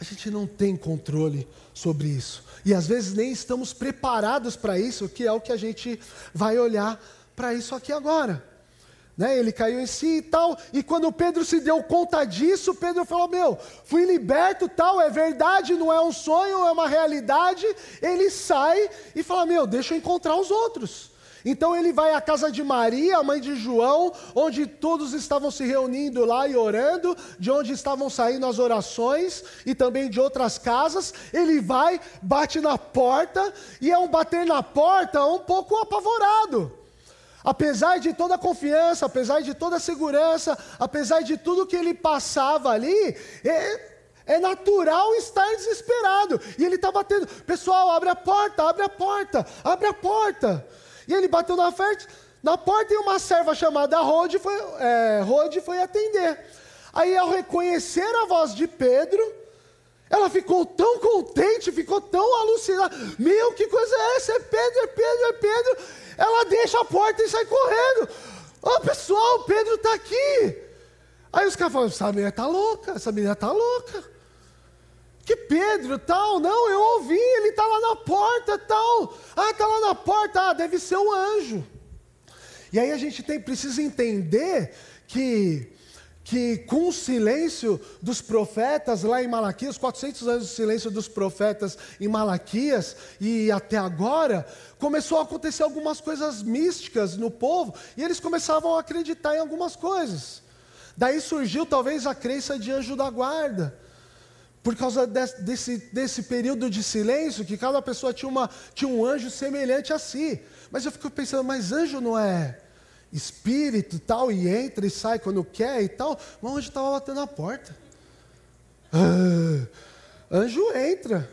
A gente não tem controle sobre isso. E às vezes nem estamos preparados para isso, que é o que a gente vai olhar para isso aqui agora. Né? Ele caiu em si e tal. E quando Pedro se deu conta disso, Pedro falou: Meu, fui liberto, tal, é verdade, não é um sonho, é uma realidade. Ele sai e fala: Meu, deixa eu encontrar os outros. Então ele vai à casa de Maria, a mãe de João, onde todos estavam se reunindo lá e orando, de onde estavam saindo as orações e também de outras casas. Ele vai, bate na porta e é um bater na porta um pouco apavorado. Apesar de toda a confiança, apesar de toda a segurança, apesar de tudo que ele passava ali, é, é natural estar desesperado. E ele está batendo: pessoal, abre a porta, abre a porta, abre a porta. E ele bateu na, frente, na porta e uma serva chamada Rode foi, é, Rode foi atender. Aí, ao reconhecer a voz de Pedro, ela ficou tão contente, ficou tão alucinada. Meu, que coisa é essa? É Pedro, é Pedro, é Pedro. Ela deixa a porta e sai correndo. Ô oh, pessoal, Pedro está aqui. Aí os caras falam: essa menina está louca, essa menina está louca. Que Pedro, tal, não, eu ouvi, ele está lá na porta, tal. Ah, está lá na porta, ah, deve ser um anjo. E aí a gente tem, precisa entender que, que com o silêncio dos profetas lá em Malaquias, 400 anos de silêncio dos profetas em Malaquias e até agora, começou a acontecer algumas coisas místicas no povo e eles começavam a acreditar em algumas coisas. Daí surgiu talvez a crença de anjo da guarda por causa desse, desse período de silêncio, que cada pessoa tinha, uma, tinha um anjo semelhante a si. Mas eu fico pensando, mas anjo não é espírito e tal, e entra e sai quando quer e tal? Mas o anjo estava batendo na porta. Ah, anjo entra.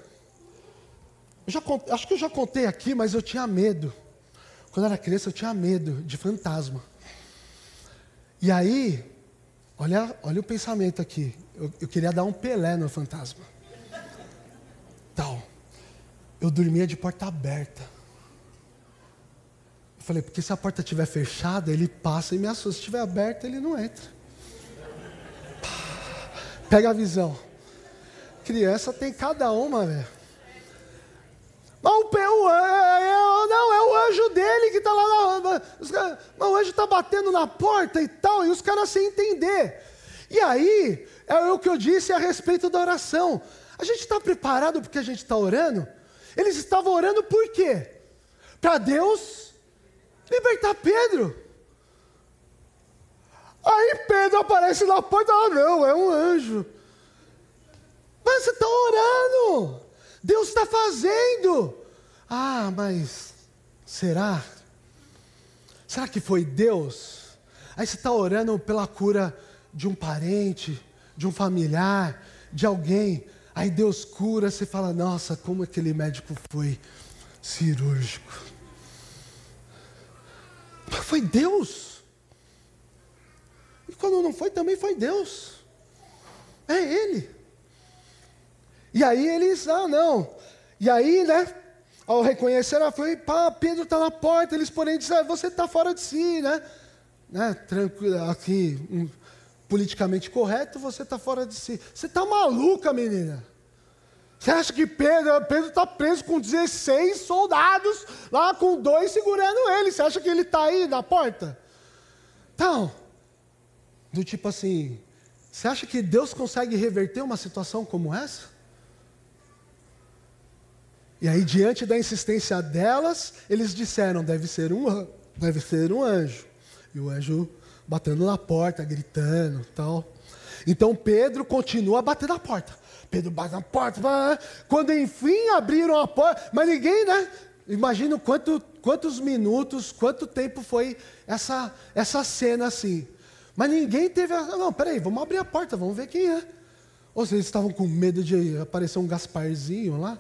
Já, acho que eu já contei aqui, mas eu tinha medo. Quando eu era criança, eu tinha medo de fantasma. E aí, olha, olha o pensamento aqui eu, eu queria dar um Pelé no fantasma. Tal. Eu dormia de porta aberta. Falei, porque se a porta estiver fechada, ele passa e me assusta. Se estiver aberta, ele não entra. Pega a visão. Criança tem cada uma, velho. Mas o, é, é, não, é o anjo dele que está lá na. Os, o anjo está batendo na porta e tal, e os caras sem entender. E aí, é o que eu disse a respeito da oração. A gente está preparado porque a gente está orando? Eles estavam orando por quê? Para Deus libertar Pedro. Aí Pedro aparece na porta, ah não, é um anjo. Mas você está orando, Deus está fazendo. Ah, mas será? Será que foi Deus? Aí você está orando pela cura de um parente, de um familiar, de alguém. Aí Deus cura, você fala: Nossa, como aquele médico foi cirúrgico. Foi Deus. E quando não foi, também foi Deus. É Ele. E aí eles, ah, não. E aí, né? Ao reconhecer, ela foi, pá, Pedro está na porta. Eles, porém, disseram, ah, você está fora de si, né? né? Tranquilo, aqui, um, politicamente correto, você está fora de si. Você está maluca, menina. Você acha que Pedro está preso com 16 soldados, lá com dois segurando ele? Você acha que ele está aí na porta? Então, do tipo assim, você acha que Deus consegue reverter uma situação como essa? E aí, diante da insistência delas, eles disseram: deve ser um, deve ser um anjo. E o anjo batendo na porta, gritando tal. Então Pedro continua bater na porta. Pedro bate na porta. Quando enfim abriram a porta, mas ninguém, né? Imagina quanto, quantos minutos, quanto tempo foi essa, essa cena assim. Mas ninguém teve. Não, peraí, vamos abrir a porta, vamos ver quem é. Ou vocês estavam com medo de aparecer um Gasparzinho lá?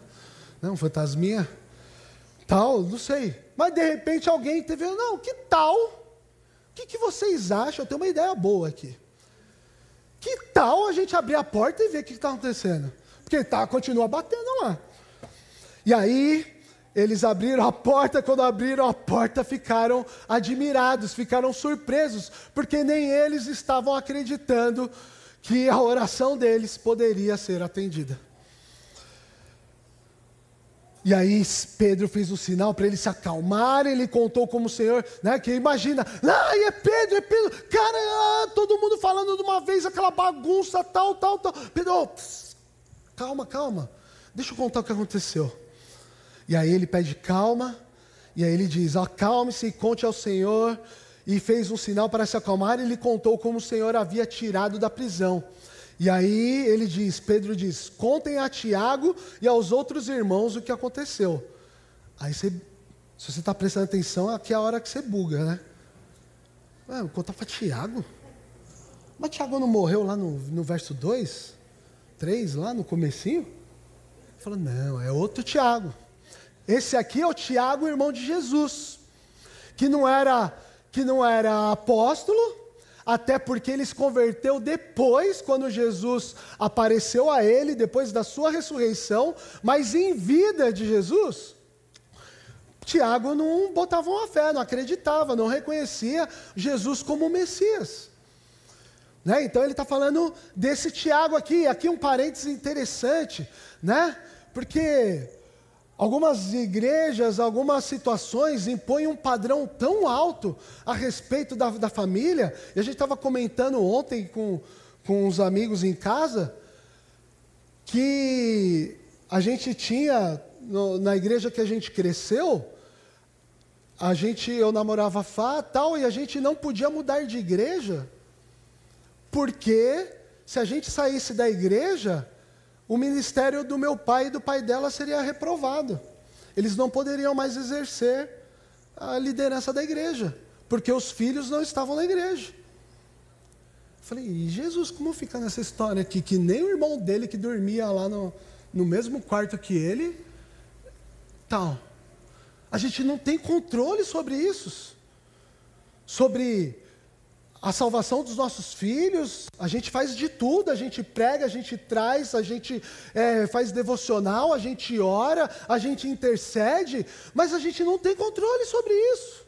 Não, um fantasminha? Tal, não sei. Mas de repente alguém teve. Não, que tal? que, que vocês acham? Eu tenho uma ideia boa aqui. Que tal a gente abrir a porta e ver o que está acontecendo? Porque tá, continua batendo lá. E aí, eles abriram a porta, quando abriram a porta, ficaram admirados, ficaram surpresos, porque nem eles estavam acreditando que a oração deles poderia ser atendida. E aí Pedro fez o um sinal para ele se acalmar, ele contou como o Senhor, né, que imagina, ah, é Pedro, é Pedro, cara, ah, todo mundo falando de uma vez aquela bagunça, tal, tal, tal. Pedro, oh, pss, calma, calma, deixa eu contar o que aconteceu. E aí ele pede calma, E aí ele diz: Acalme-se e conte ao Senhor. E fez um sinal para se acalmar, e lhe contou como o Senhor havia tirado da prisão. E aí ele diz, Pedro diz: contem a Tiago e aos outros irmãos o que aconteceu. Aí você, se você está prestando atenção, aqui é a hora que você buga, né? Ué, contar para Tiago? Mas Tiago não morreu lá no, no verso 2? 3, lá no comecinho? Falou, não, é outro Tiago. Esse aqui é o Tiago, irmão de Jesus, que não era, que não era apóstolo, até porque ele se converteu depois, quando Jesus apareceu a ele, depois da sua ressurreição, mas em vida de Jesus. Tiago não botava uma fé, não acreditava, não reconhecia Jesus como Messias. Né? Então ele está falando desse Tiago aqui, aqui um parênteses interessante, né? porque Algumas igrejas, algumas situações impõem um padrão tão alto a respeito da, da família, e a gente estava comentando ontem com, com os amigos em casa, que a gente tinha, no, na igreja que a gente cresceu, a gente, eu namorava Fá tal, e a gente não podia mudar de igreja, porque se a gente saísse da igreja, o ministério do meu pai e do pai dela seria reprovado. Eles não poderiam mais exercer a liderança da igreja, porque os filhos não estavam na igreja. Falei, e Jesus, como fica nessa história aqui? Que nem o irmão dele que dormia lá no, no mesmo quarto que ele, tal. A gente não tem controle sobre isso. Sobre a salvação dos nossos filhos, a gente faz de tudo, a gente prega, a gente traz, a gente é, faz devocional, a gente ora, a gente intercede, mas a gente não tem controle sobre isso.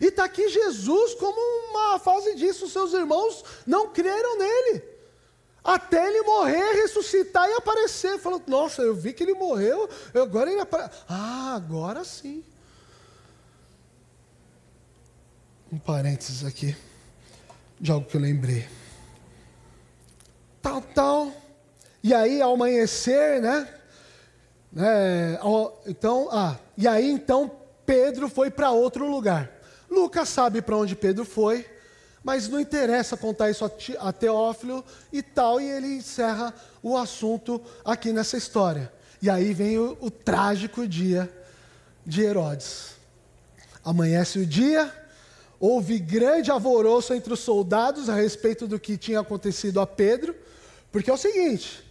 E está aqui Jesus como uma fase disso, seus irmãos não creram nele. Até ele morrer, ressuscitar e aparecer. Falou, nossa, eu vi que ele morreu, agora ele aparece. Ah, agora sim. Um parênteses aqui de algo que eu lembrei. Tal, tal. E aí, ao amanhecer, né? É, então, ah, e aí então Pedro foi para outro lugar. Lucas sabe para onde Pedro foi, mas não interessa contar isso a Teófilo e tal, e ele encerra o assunto aqui nessa história. E aí vem o, o trágico dia de Herodes. Amanhece o dia, houve grande alvoroço entre os soldados a respeito do que tinha acontecido a Pedro, porque é o seguinte: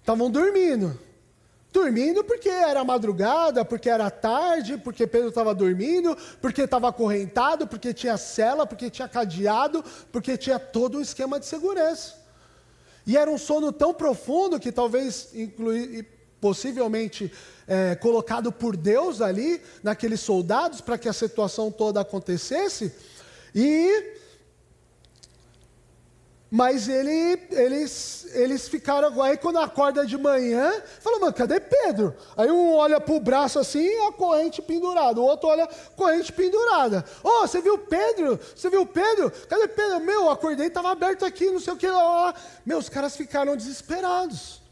estavam dormindo. Dormindo porque era madrugada, porque era tarde, porque Pedro estava dormindo, porque estava acorrentado, porque tinha cela, porque tinha cadeado, porque tinha todo um esquema de segurança. E era um sono tão profundo que talvez inclui, possivelmente é, colocado por Deus ali, naqueles soldados, para que a situação toda acontecesse, e mas ele, eles, eles ficaram. Aí quando acorda de manhã, falou, mano, cadê Pedro? Aí um olha para o braço assim, a corrente pendurada. O outro olha, corrente pendurada. Ô, oh, você viu Pedro? Você viu Pedro? Cadê Pedro? Meu, acordei, estava aberto aqui, não sei o que lá. Meu, os caras ficaram desesperados.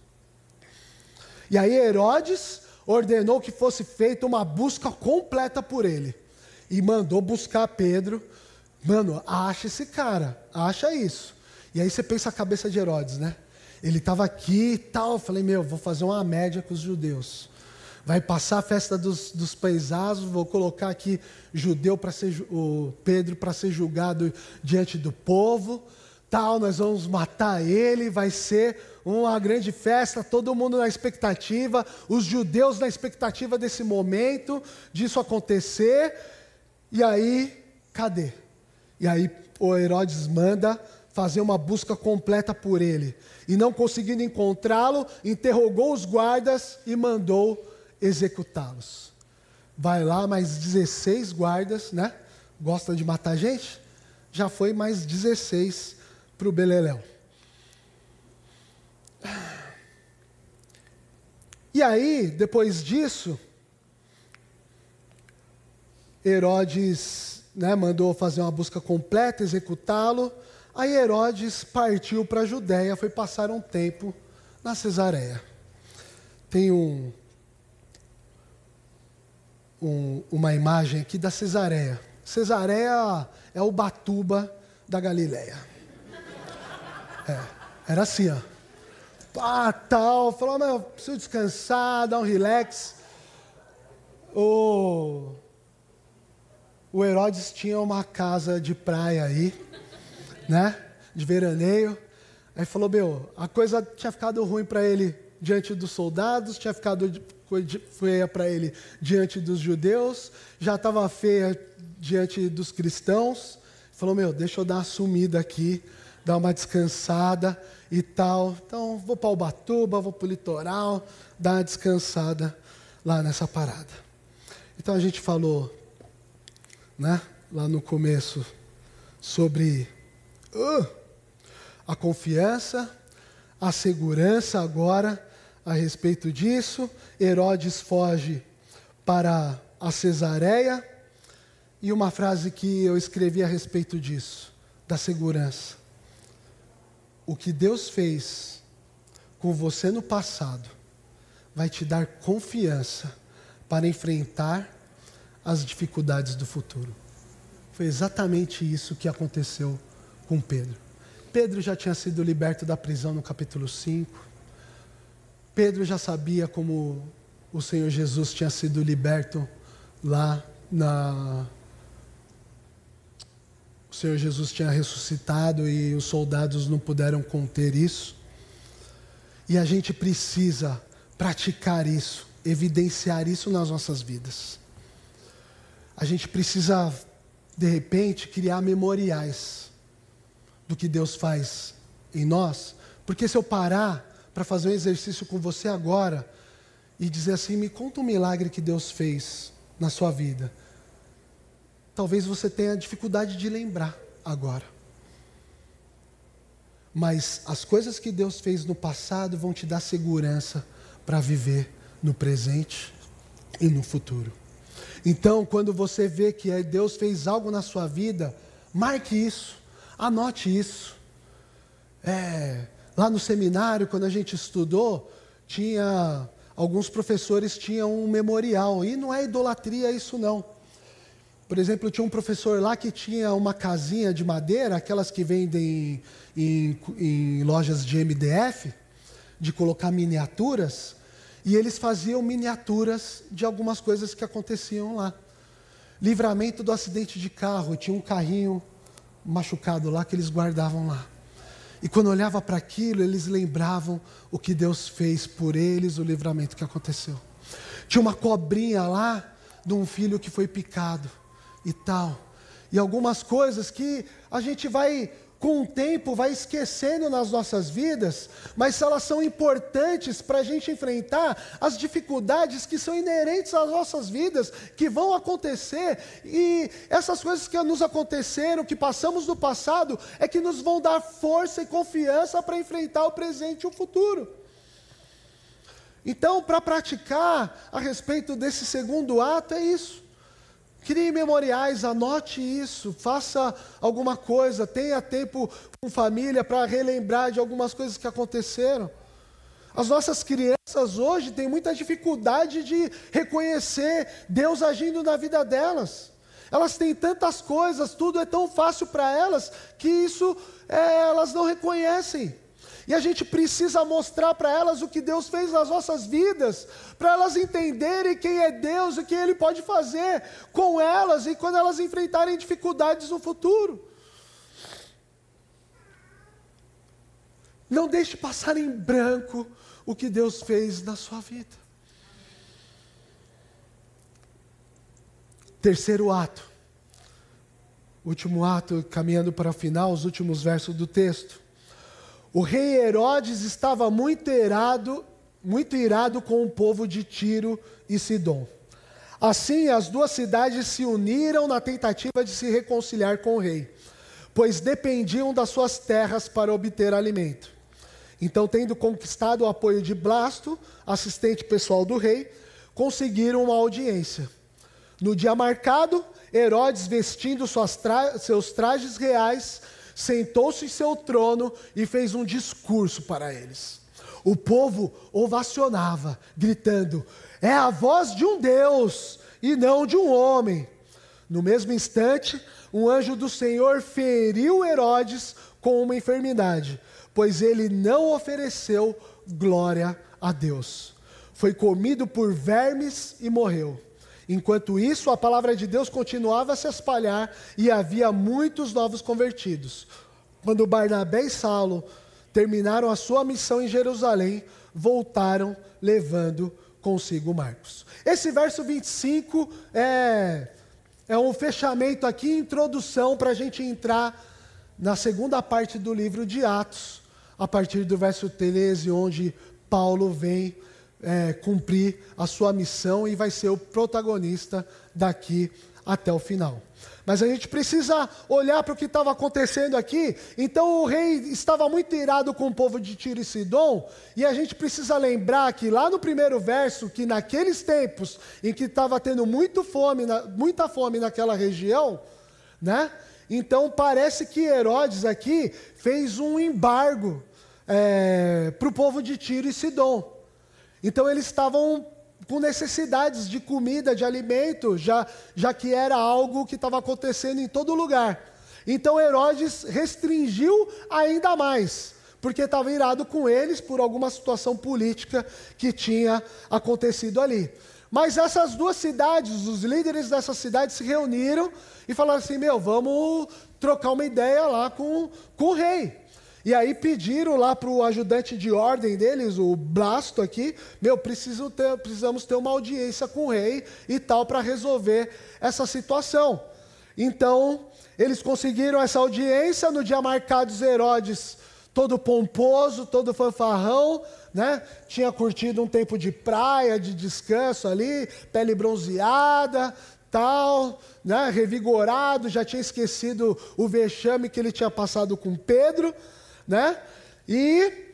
E aí Herodes ordenou que fosse feita uma busca completa por ele. E mandou buscar Pedro Mano, acha esse cara, acha isso. E aí você pensa a cabeça de Herodes, né? Ele estava aqui e tal. Falei, meu, vou fazer uma média com os judeus. Vai passar a festa dos, dos vou colocar aqui judeu para ser o Pedro para ser julgado diante do povo. Tal, nós vamos matar ele, vai ser uma grande festa, todo mundo na expectativa, os judeus na expectativa desse momento, disso acontecer. E aí, cadê? E aí o Herodes manda fazer uma busca completa por ele. E não conseguindo encontrá-lo, interrogou os guardas e mandou executá-los. Vai lá, mais 16 guardas, né? Gosta de matar gente? Já foi mais 16 para o Beleléu. E aí, depois disso, Herodes né, mandou fazer uma busca completa, executá-lo. Aí Herodes partiu para a Judéia, foi passar um tempo na Cesareia. Tem um, um, uma imagem aqui da Cesareia. Cesareia é o Batuba da Galileia. É, era assim, ó. Ah, tal, falou, meu, preciso descansar, dar um relax. O, o Herodes tinha uma casa de praia aí, né? De veraneio. Aí falou, meu, a coisa tinha ficado ruim para ele diante dos soldados, tinha ficado feia para ele diante dos judeus, já estava feia diante dos cristãos. Falou, meu, deixa eu dar uma sumida aqui, dar uma descansada e tal. Então, vou para Ubatuba, vou para o litoral, dar uma descansada lá nessa parada. Então, a gente falou, né, lá no começo, sobre uh, a confiança, a segurança agora a respeito disso. Herodes foge para a Cesareia. E uma frase que eu escrevi a respeito disso, da segurança. O que Deus fez com você no passado vai te dar confiança para enfrentar as dificuldades do futuro. Foi exatamente isso que aconteceu com Pedro. Pedro já tinha sido liberto da prisão no capítulo 5. Pedro já sabia como o Senhor Jesus tinha sido liberto lá na. O Senhor Jesus tinha ressuscitado e os soldados não puderam conter isso. E a gente precisa praticar isso, evidenciar isso nas nossas vidas. A gente precisa, de repente, criar memoriais do que Deus faz em nós, porque se eu parar para fazer um exercício com você agora e dizer assim: me conta um milagre que Deus fez na sua vida. Talvez você tenha dificuldade de lembrar agora. Mas as coisas que Deus fez no passado vão te dar segurança para viver no presente e no futuro. Então, quando você vê que Deus fez algo na sua vida, marque isso, anote isso. É, Lá no seminário, quando a gente estudou, tinha alguns professores tinham um memorial e não é idolatria isso não. Por exemplo, tinha um professor lá que tinha uma casinha de madeira, aquelas que vendem em, em, lojas de MDF, de colocar miniaturas, e eles faziam miniaturas de algumas coisas que aconteciam lá. Livramento do acidente de carro, tinha um carrinho machucado lá que eles guardavam lá. E quando olhava para aquilo, eles lembravam o que Deus fez por eles, o livramento que aconteceu. Tinha uma cobrinha lá de um filho que foi picado e tal. E algumas coisas que a gente vai com o tempo vai esquecendo nas nossas vidas, mas elas são importantes para a gente enfrentar as dificuldades que são inerentes às nossas vidas, que vão acontecer, e essas coisas que nos aconteceram, que passamos no passado, é que nos vão dar força e confiança para enfrentar o presente e o futuro. Então, para praticar a respeito desse segundo ato, é isso. Crie memoriais, anote isso, faça alguma coisa, tenha tempo com família para relembrar de algumas coisas que aconteceram. As nossas crianças hoje têm muita dificuldade de reconhecer Deus agindo na vida delas. Elas têm tantas coisas, tudo é tão fácil para elas, que isso é, elas não reconhecem. E a gente precisa mostrar para elas o que Deus fez nas nossas vidas, para elas entenderem quem é Deus e o que Ele pode fazer com elas e quando elas enfrentarem dificuldades no futuro. Não deixe passar em branco o que Deus fez na sua vida. Terceiro ato. Último ato, caminhando para o final, os últimos versos do texto. O rei Herodes estava muito irado, muito irado com o povo de Tiro e Sidom. Assim, as duas cidades se uniram na tentativa de se reconciliar com o rei, pois dependiam das suas terras para obter alimento. Então, tendo conquistado o apoio de Blasto, assistente pessoal do rei, conseguiram uma audiência. No dia marcado, Herodes, vestindo tra seus trajes reais, sentou-se em seu trono e fez um discurso para eles. O povo ovacionava, gritando: É a voz de um Deus e não de um homem. No mesmo instante, um anjo do Senhor feriu Herodes com uma enfermidade, pois ele não ofereceu glória a Deus. Foi comido por vermes e morreu. Enquanto isso, a palavra de Deus continuava a se espalhar e havia muitos novos convertidos. Quando Barnabé e Saulo terminaram a sua missão em Jerusalém, voltaram levando consigo Marcos. Esse verso 25 é, é um fechamento aqui, introdução para a gente entrar na segunda parte do livro de Atos, a partir do verso 13, onde Paulo vem é, cumprir a sua missão e vai ser o protagonista daqui até o final. Mas a gente precisa olhar para o que estava acontecendo aqui. Então o rei estava muito irado com o povo de Tiro e Sidom, e a gente precisa lembrar que lá no primeiro verso, que naqueles tempos em que estava tendo muito fome, muita fome naquela região, né? Então parece que Herodes aqui fez um embargo é, para o povo de Tiro e Sidom. Então eles estavam com necessidades de comida, de alimento, já, já que era algo que estava acontecendo em todo lugar. Então Herodes restringiu ainda mais, porque estava irado com eles por alguma situação política que tinha acontecido ali. Mas essas duas cidades, os líderes dessas cidades se reuniram e falaram assim: meu, vamos trocar uma ideia lá com, com o rei. E aí pediram lá para o ajudante de ordem deles, o Blasto aqui, meu, preciso ter, precisamos ter uma audiência com o rei e tal para resolver essa situação. Então, eles conseguiram essa audiência no dia marcado Herodes, todo pomposo, todo fanfarrão, né? Tinha curtido um tempo de praia, de descanso ali, pele bronzeada, tal, né? Revigorado, já tinha esquecido o vexame que ele tinha passado com Pedro né? E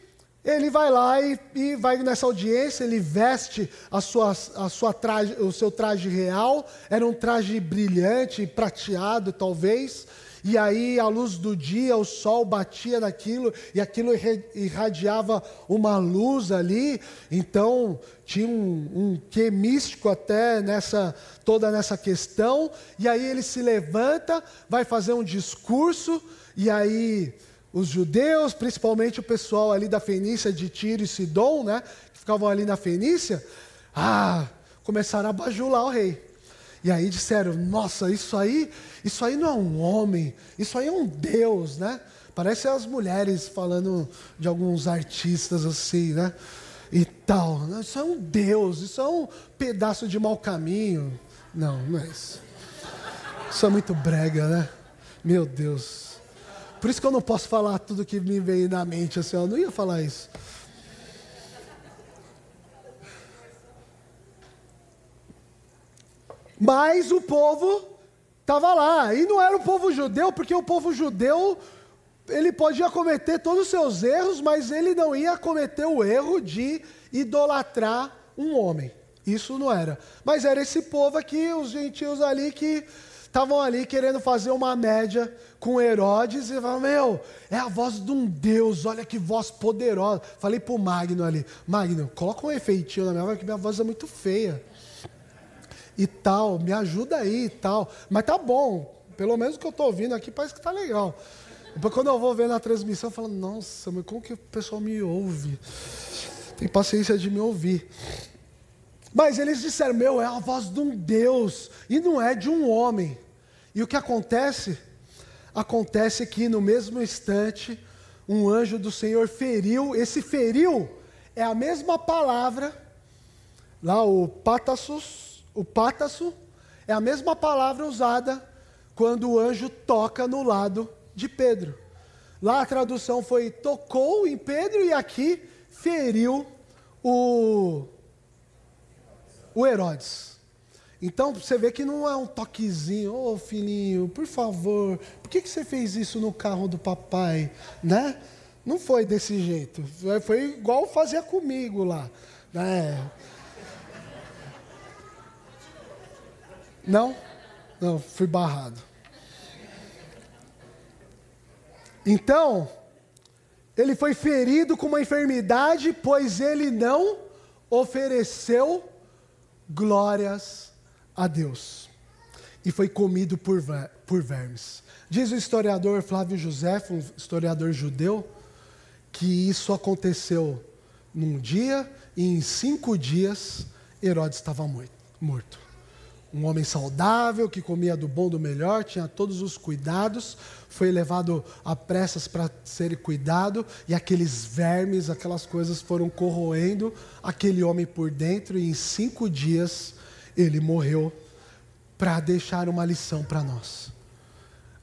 ele vai lá e, e, vai nessa audiência, ele veste a sua, a sua traje, o seu traje real, era um traje brilhante, prateado talvez, e aí a luz do dia, o sol batia naquilo, e aquilo irradiava uma luz ali, então tinha um, um místico até nessa, toda nessa questão, e aí ele se levanta, vai fazer um discurso, e aí os judeus, principalmente o pessoal ali da Fenícia, de Tiro e Sidom, né, que ficavam ali na Fenícia, ah, começaram a bajular o rei. E aí disseram: "Nossa, isso aí, isso aí não é um homem, isso aí é um deus, né?" Parece as mulheres falando de alguns artistas assim, né? E tal. Isso é um deus, isso é um pedaço de mau caminho. Não, não é isso. Isso é muito brega, né? Meu Deus. Por isso que eu não posso falar tudo que me veio na mente, assim, eu não ia falar isso. Mas o povo estava lá, e não era o povo judeu, porque o povo judeu, ele podia cometer todos os seus erros, mas ele não ia cometer o erro de idolatrar um homem. Isso não era. Mas era esse povo aqui, os gentios ali, que estavam ali querendo fazer uma média com Herodes e falaram: Meu, é a voz de um Deus, olha que voz poderosa. Falei para o Magno ali: Magno, coloca um efeitinho na minha voz, que minha voz é muito feia. E tal, me ajuda aí e tal. Mas tá bom, pelo menos o que eu estou ouvindo aqui parece que tá legal. Depois, quando eu vou ver na transmissão, eu falo: Nossa, mas como que o pessoal me ouve? Tem paciência de me ouvir. Mas eles disseram: Meu, é a voz de um Deus e não é de um homem. E o que acontece? Acontece que no mesmo instante, um anjo do Senhor feriu. Esse feriu é a mesma palavra, lá o patassus, o patasso, é a mesma palavra usada quando o anjo toca no lado de Pedro. Lá a tradução foi tocou em Pedro e aqui feriu o o Herodes. Então você vê que não é um toquezinho, ô oh, filhinho, por favor, por que, que você fez isso no carro do papai? Né? Não foi desse jeito. Foi igual fazia comigo lá. Né? Não? Não, fui barrado. Então, ele foi ferido com uma enfermidade, pois ele não ofereceu glórias a Deus e foi comido por, por vermes. Diz o historiador Flávio José, um historiador judeu, que isso aconteceu num dia e em cinco dias Herodes estava morto. Um homem saudável, que comia do bom do melhor, tinha todos os cuidados, foi levado a pressas para ser cuidado, e aqueles vermes, aquelas coisas foram corroendo aquele homem por dentro, e em cinco dias ele morreu para deixar uma lição para nós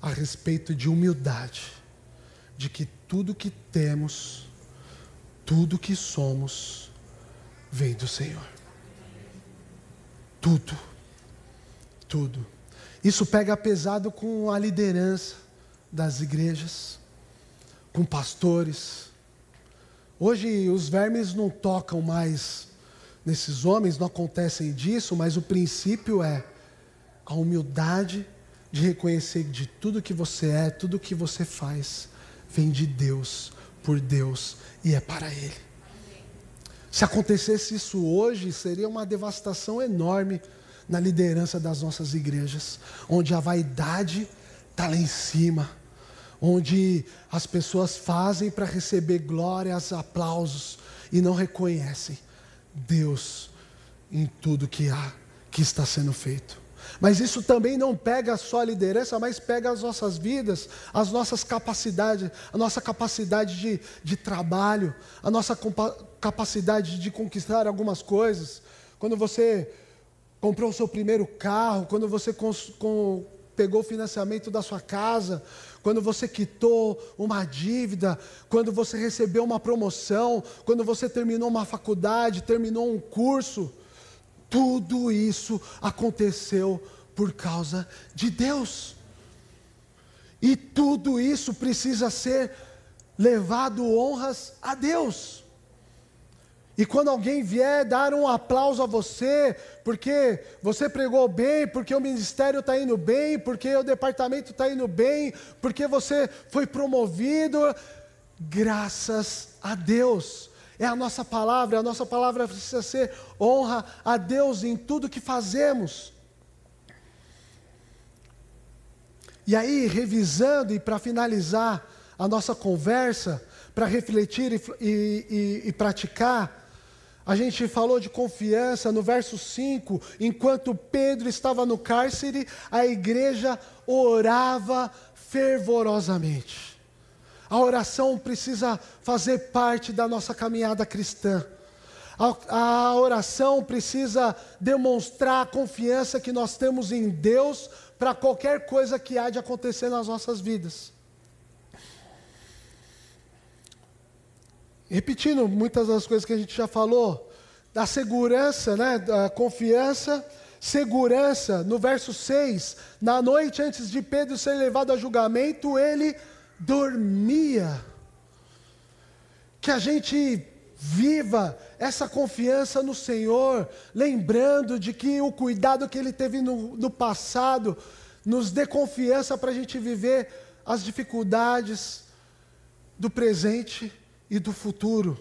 a respeito de humildade, de que tudo que temos, tudo que somos, vem do Senhor. Tudo. Tudo. Isso pega pesado com a liderança das igrejas, com pastores. Hoje os vermes não tocam mais nesses homens, não acontecem disso, mas o princípio é a humildade de reconhecer de tudo que você é, tudo que você faz, vem de Deus, por Deus e é para Ele. Se acontecesse isso hoje, seria uma devastação enorme na liderança das nossas igrejas, onde a vaidade está lá em cima, onde as pessoas fazem para receber glórias, aplausos e não reconhecem Deus em tudo que há, que está sendo feito. Mas isso também não pega só a liderança, mas pega as nossas vidas, as nossas capacidades, a nossa capacidade de, de trabalho, a nossa capacidade de conquistar algumas coisas. Quando você comprou o seu primeiro carro, quando você com, pegou o financiamento da sua casa, quando você quitou uma dívida, quando você recebeu uma promoção, quando você terminou uma faculdade, terminou um curso, tudo isso aconteceu por causa de Deus. E tudo isso precisa ser levado honras a Deus. E quando alguém vier dar um aplauso a você, porque você pregou bem, porque o ministério está indo bem, porque o departamento está indo bem, porque você foi promovido, graças a Deus. É a nossa palavra, a nossa palavra precisa ser honra a Deus em tudo que fazemos. E aí, revisando e para finalizar a nossa conversa, para refletir e, e, e, praticar, a gente falou de confiança no verso 5, enquanto Pedro estava no cárcere, a igreja orava fervorosamente. A oração precisa fazer parte da nossa caminhada cristã. A, a, oração precisa demonstrar a confiança que nós temos em Deus para qualquer coisa que há de acontecer nas nossas vidas. Repetindo muitas das coisas que a gente já falou, da segurança, né, da confiança, segurança, no verso 6, na noite antes de Pedro ser levado a julgamento, ele dormia. Que a gente viva essa confiança no Senhor, lembrando de que o cuidado que Ele teve no, no passado nos dê confiança para a gente viver as dificuldades do presente e do futuro.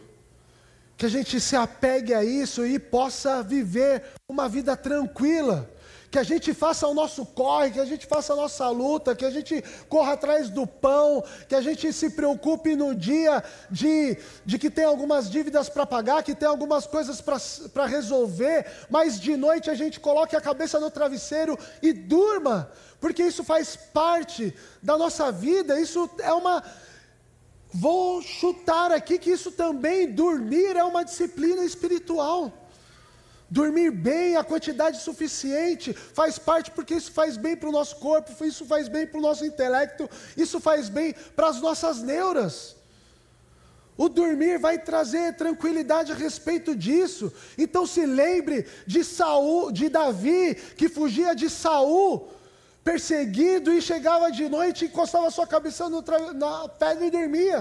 Que a gente se apegue a isso e possa viver uma vida tranquila que a gente faça o nosso corre, que a gente faça a nossa luta, que a gente corra atrás do pão, que a gente se preocupe no dia de, de que tem algumas dívidas para pagar, que tem algumas coisas para resolver, mas de noite a gente coloque a cabeça no travesseiro e durma, porque isso faz parte da nossa vida, isso é uma. Vou chutar aqui que isso também, dormir, é uma disciplina espiritual. Dormir bem, a quantidade suficiente, faz parte porque isso faz bem para o nosso corpo, isso faz bem para o nosso intelecto, isso faz bem para as nossas neuras. O dormir vai trazer tranquilidade a respeito disso. Então se lembre de Saul, de Davi, que fugia de Saul, perseguido e chegava de noite, encostava sua cabeça na pedra e dormia.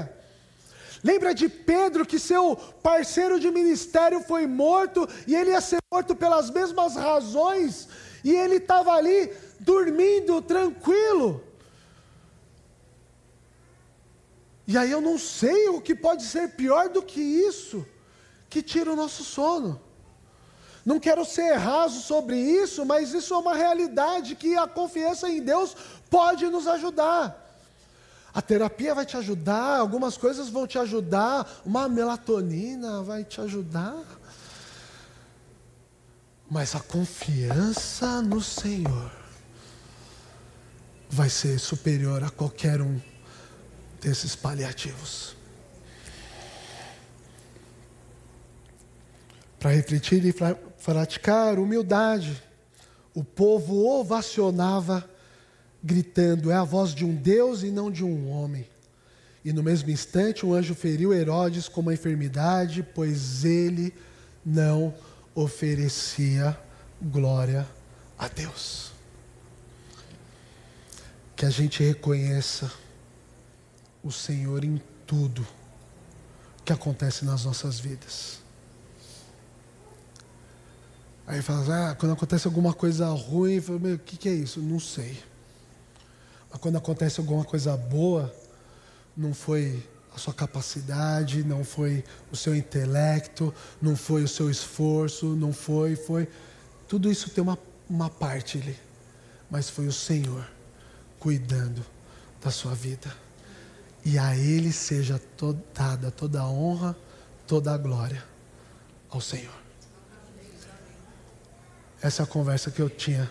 Lembra de Pedro que seu parceiro de ministério foi morto e ele ia ser morto pelas mesmas razões e ele estava ali dormindo tranquilo. E aí eu não sei o que pode ser pior do que isso, que tira o nosso sono. Não quero ser raso sobre isso, mas isso é uma realidade que a confiança em Deus pode nos ajudar. A terapia vai te ajudar, algumas coisas vão te ajudar, uma melatonina vai te ajudar. Mas a confiança no Senhor vai ser superior a qualquer um desses paliativos. Para refletir e praticar humildade, o povo ovacionava, gritando: É a voz de um Deus e não de um homem. E no mesmo instante, um anjo feriu Herodes com uma enfermidade, pois ele não oferecia glória a Deus. Que a gente reconheça o Senhor em tudo que acontece nas nossas vidas. Aí fala, ah, quando acontece alguma coisa ruim, fala, meu, o que, que é isso? Não sei. Mas quando acontece alguma coisa boa, não foi a sua capacidade, não foi o seu intelecto, não foi o seu esforço, não foi, foi. Tudo isso tem uma, uma parte ali. Mas foi o Senhor cuidando da sua vida. E a Ele seja dada toda a honra, toda a glória ao Senhor. Essa é a conversa que eu tinha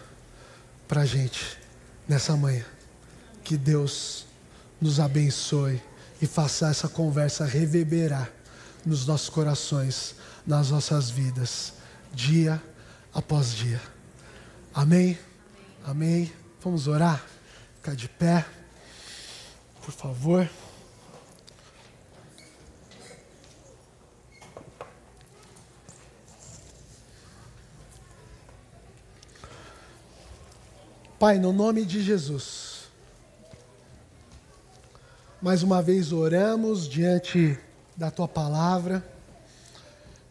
para gente nessa manhã. Que Deus nos abençoe e faça essa conversa reverberar nos nossos corações, nas nossas vidas, dia após dia. Amém? Amém. Vamos orar? Ficar de pé, por favor. Pai, no nome de Jesus, mais uma vez oramos diante da tua palavra,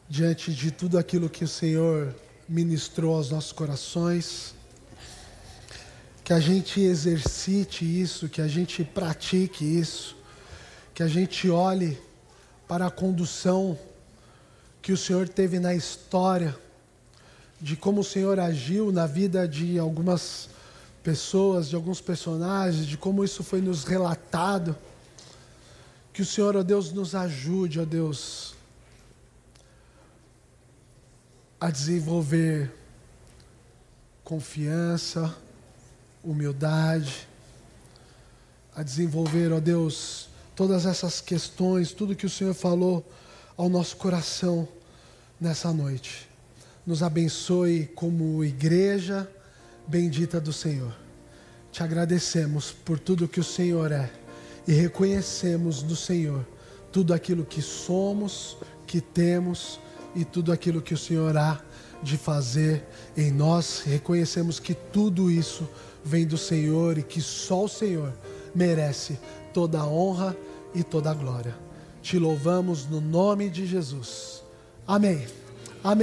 diante de tudo aquilo que o Senhor ministrou aos nossos corações, que a gente exercite isso, que a gente pratique isso, que a gente olhe para a condução que o Senhor teve na história, de como o Senhor agiu na vida de algumas pessoas, de alguns personagens, de como isso foi nos relatado. Que o Senhor, ó Deus, nos ajude, ó Deus, a desenvolver confiança, humildade, a desenvolver, ó Deus, todas essas questões, tudo que o Senhor falou ao nosso coração nessa noite. Nos abençoe como igreja bendita do Senhor. Te agradecemos por tudo que o Senhor é e reconhecemos do Senhor tudo aquilo que somos, que temos e tudo aquilo que o Senhor há de fazer em nós. Reconhecemos que tudo isso vem do Senhor e que só o Senhor merece toda a honra e toda a glória. Te louvamos no nome de Jesus. Amém. Amém.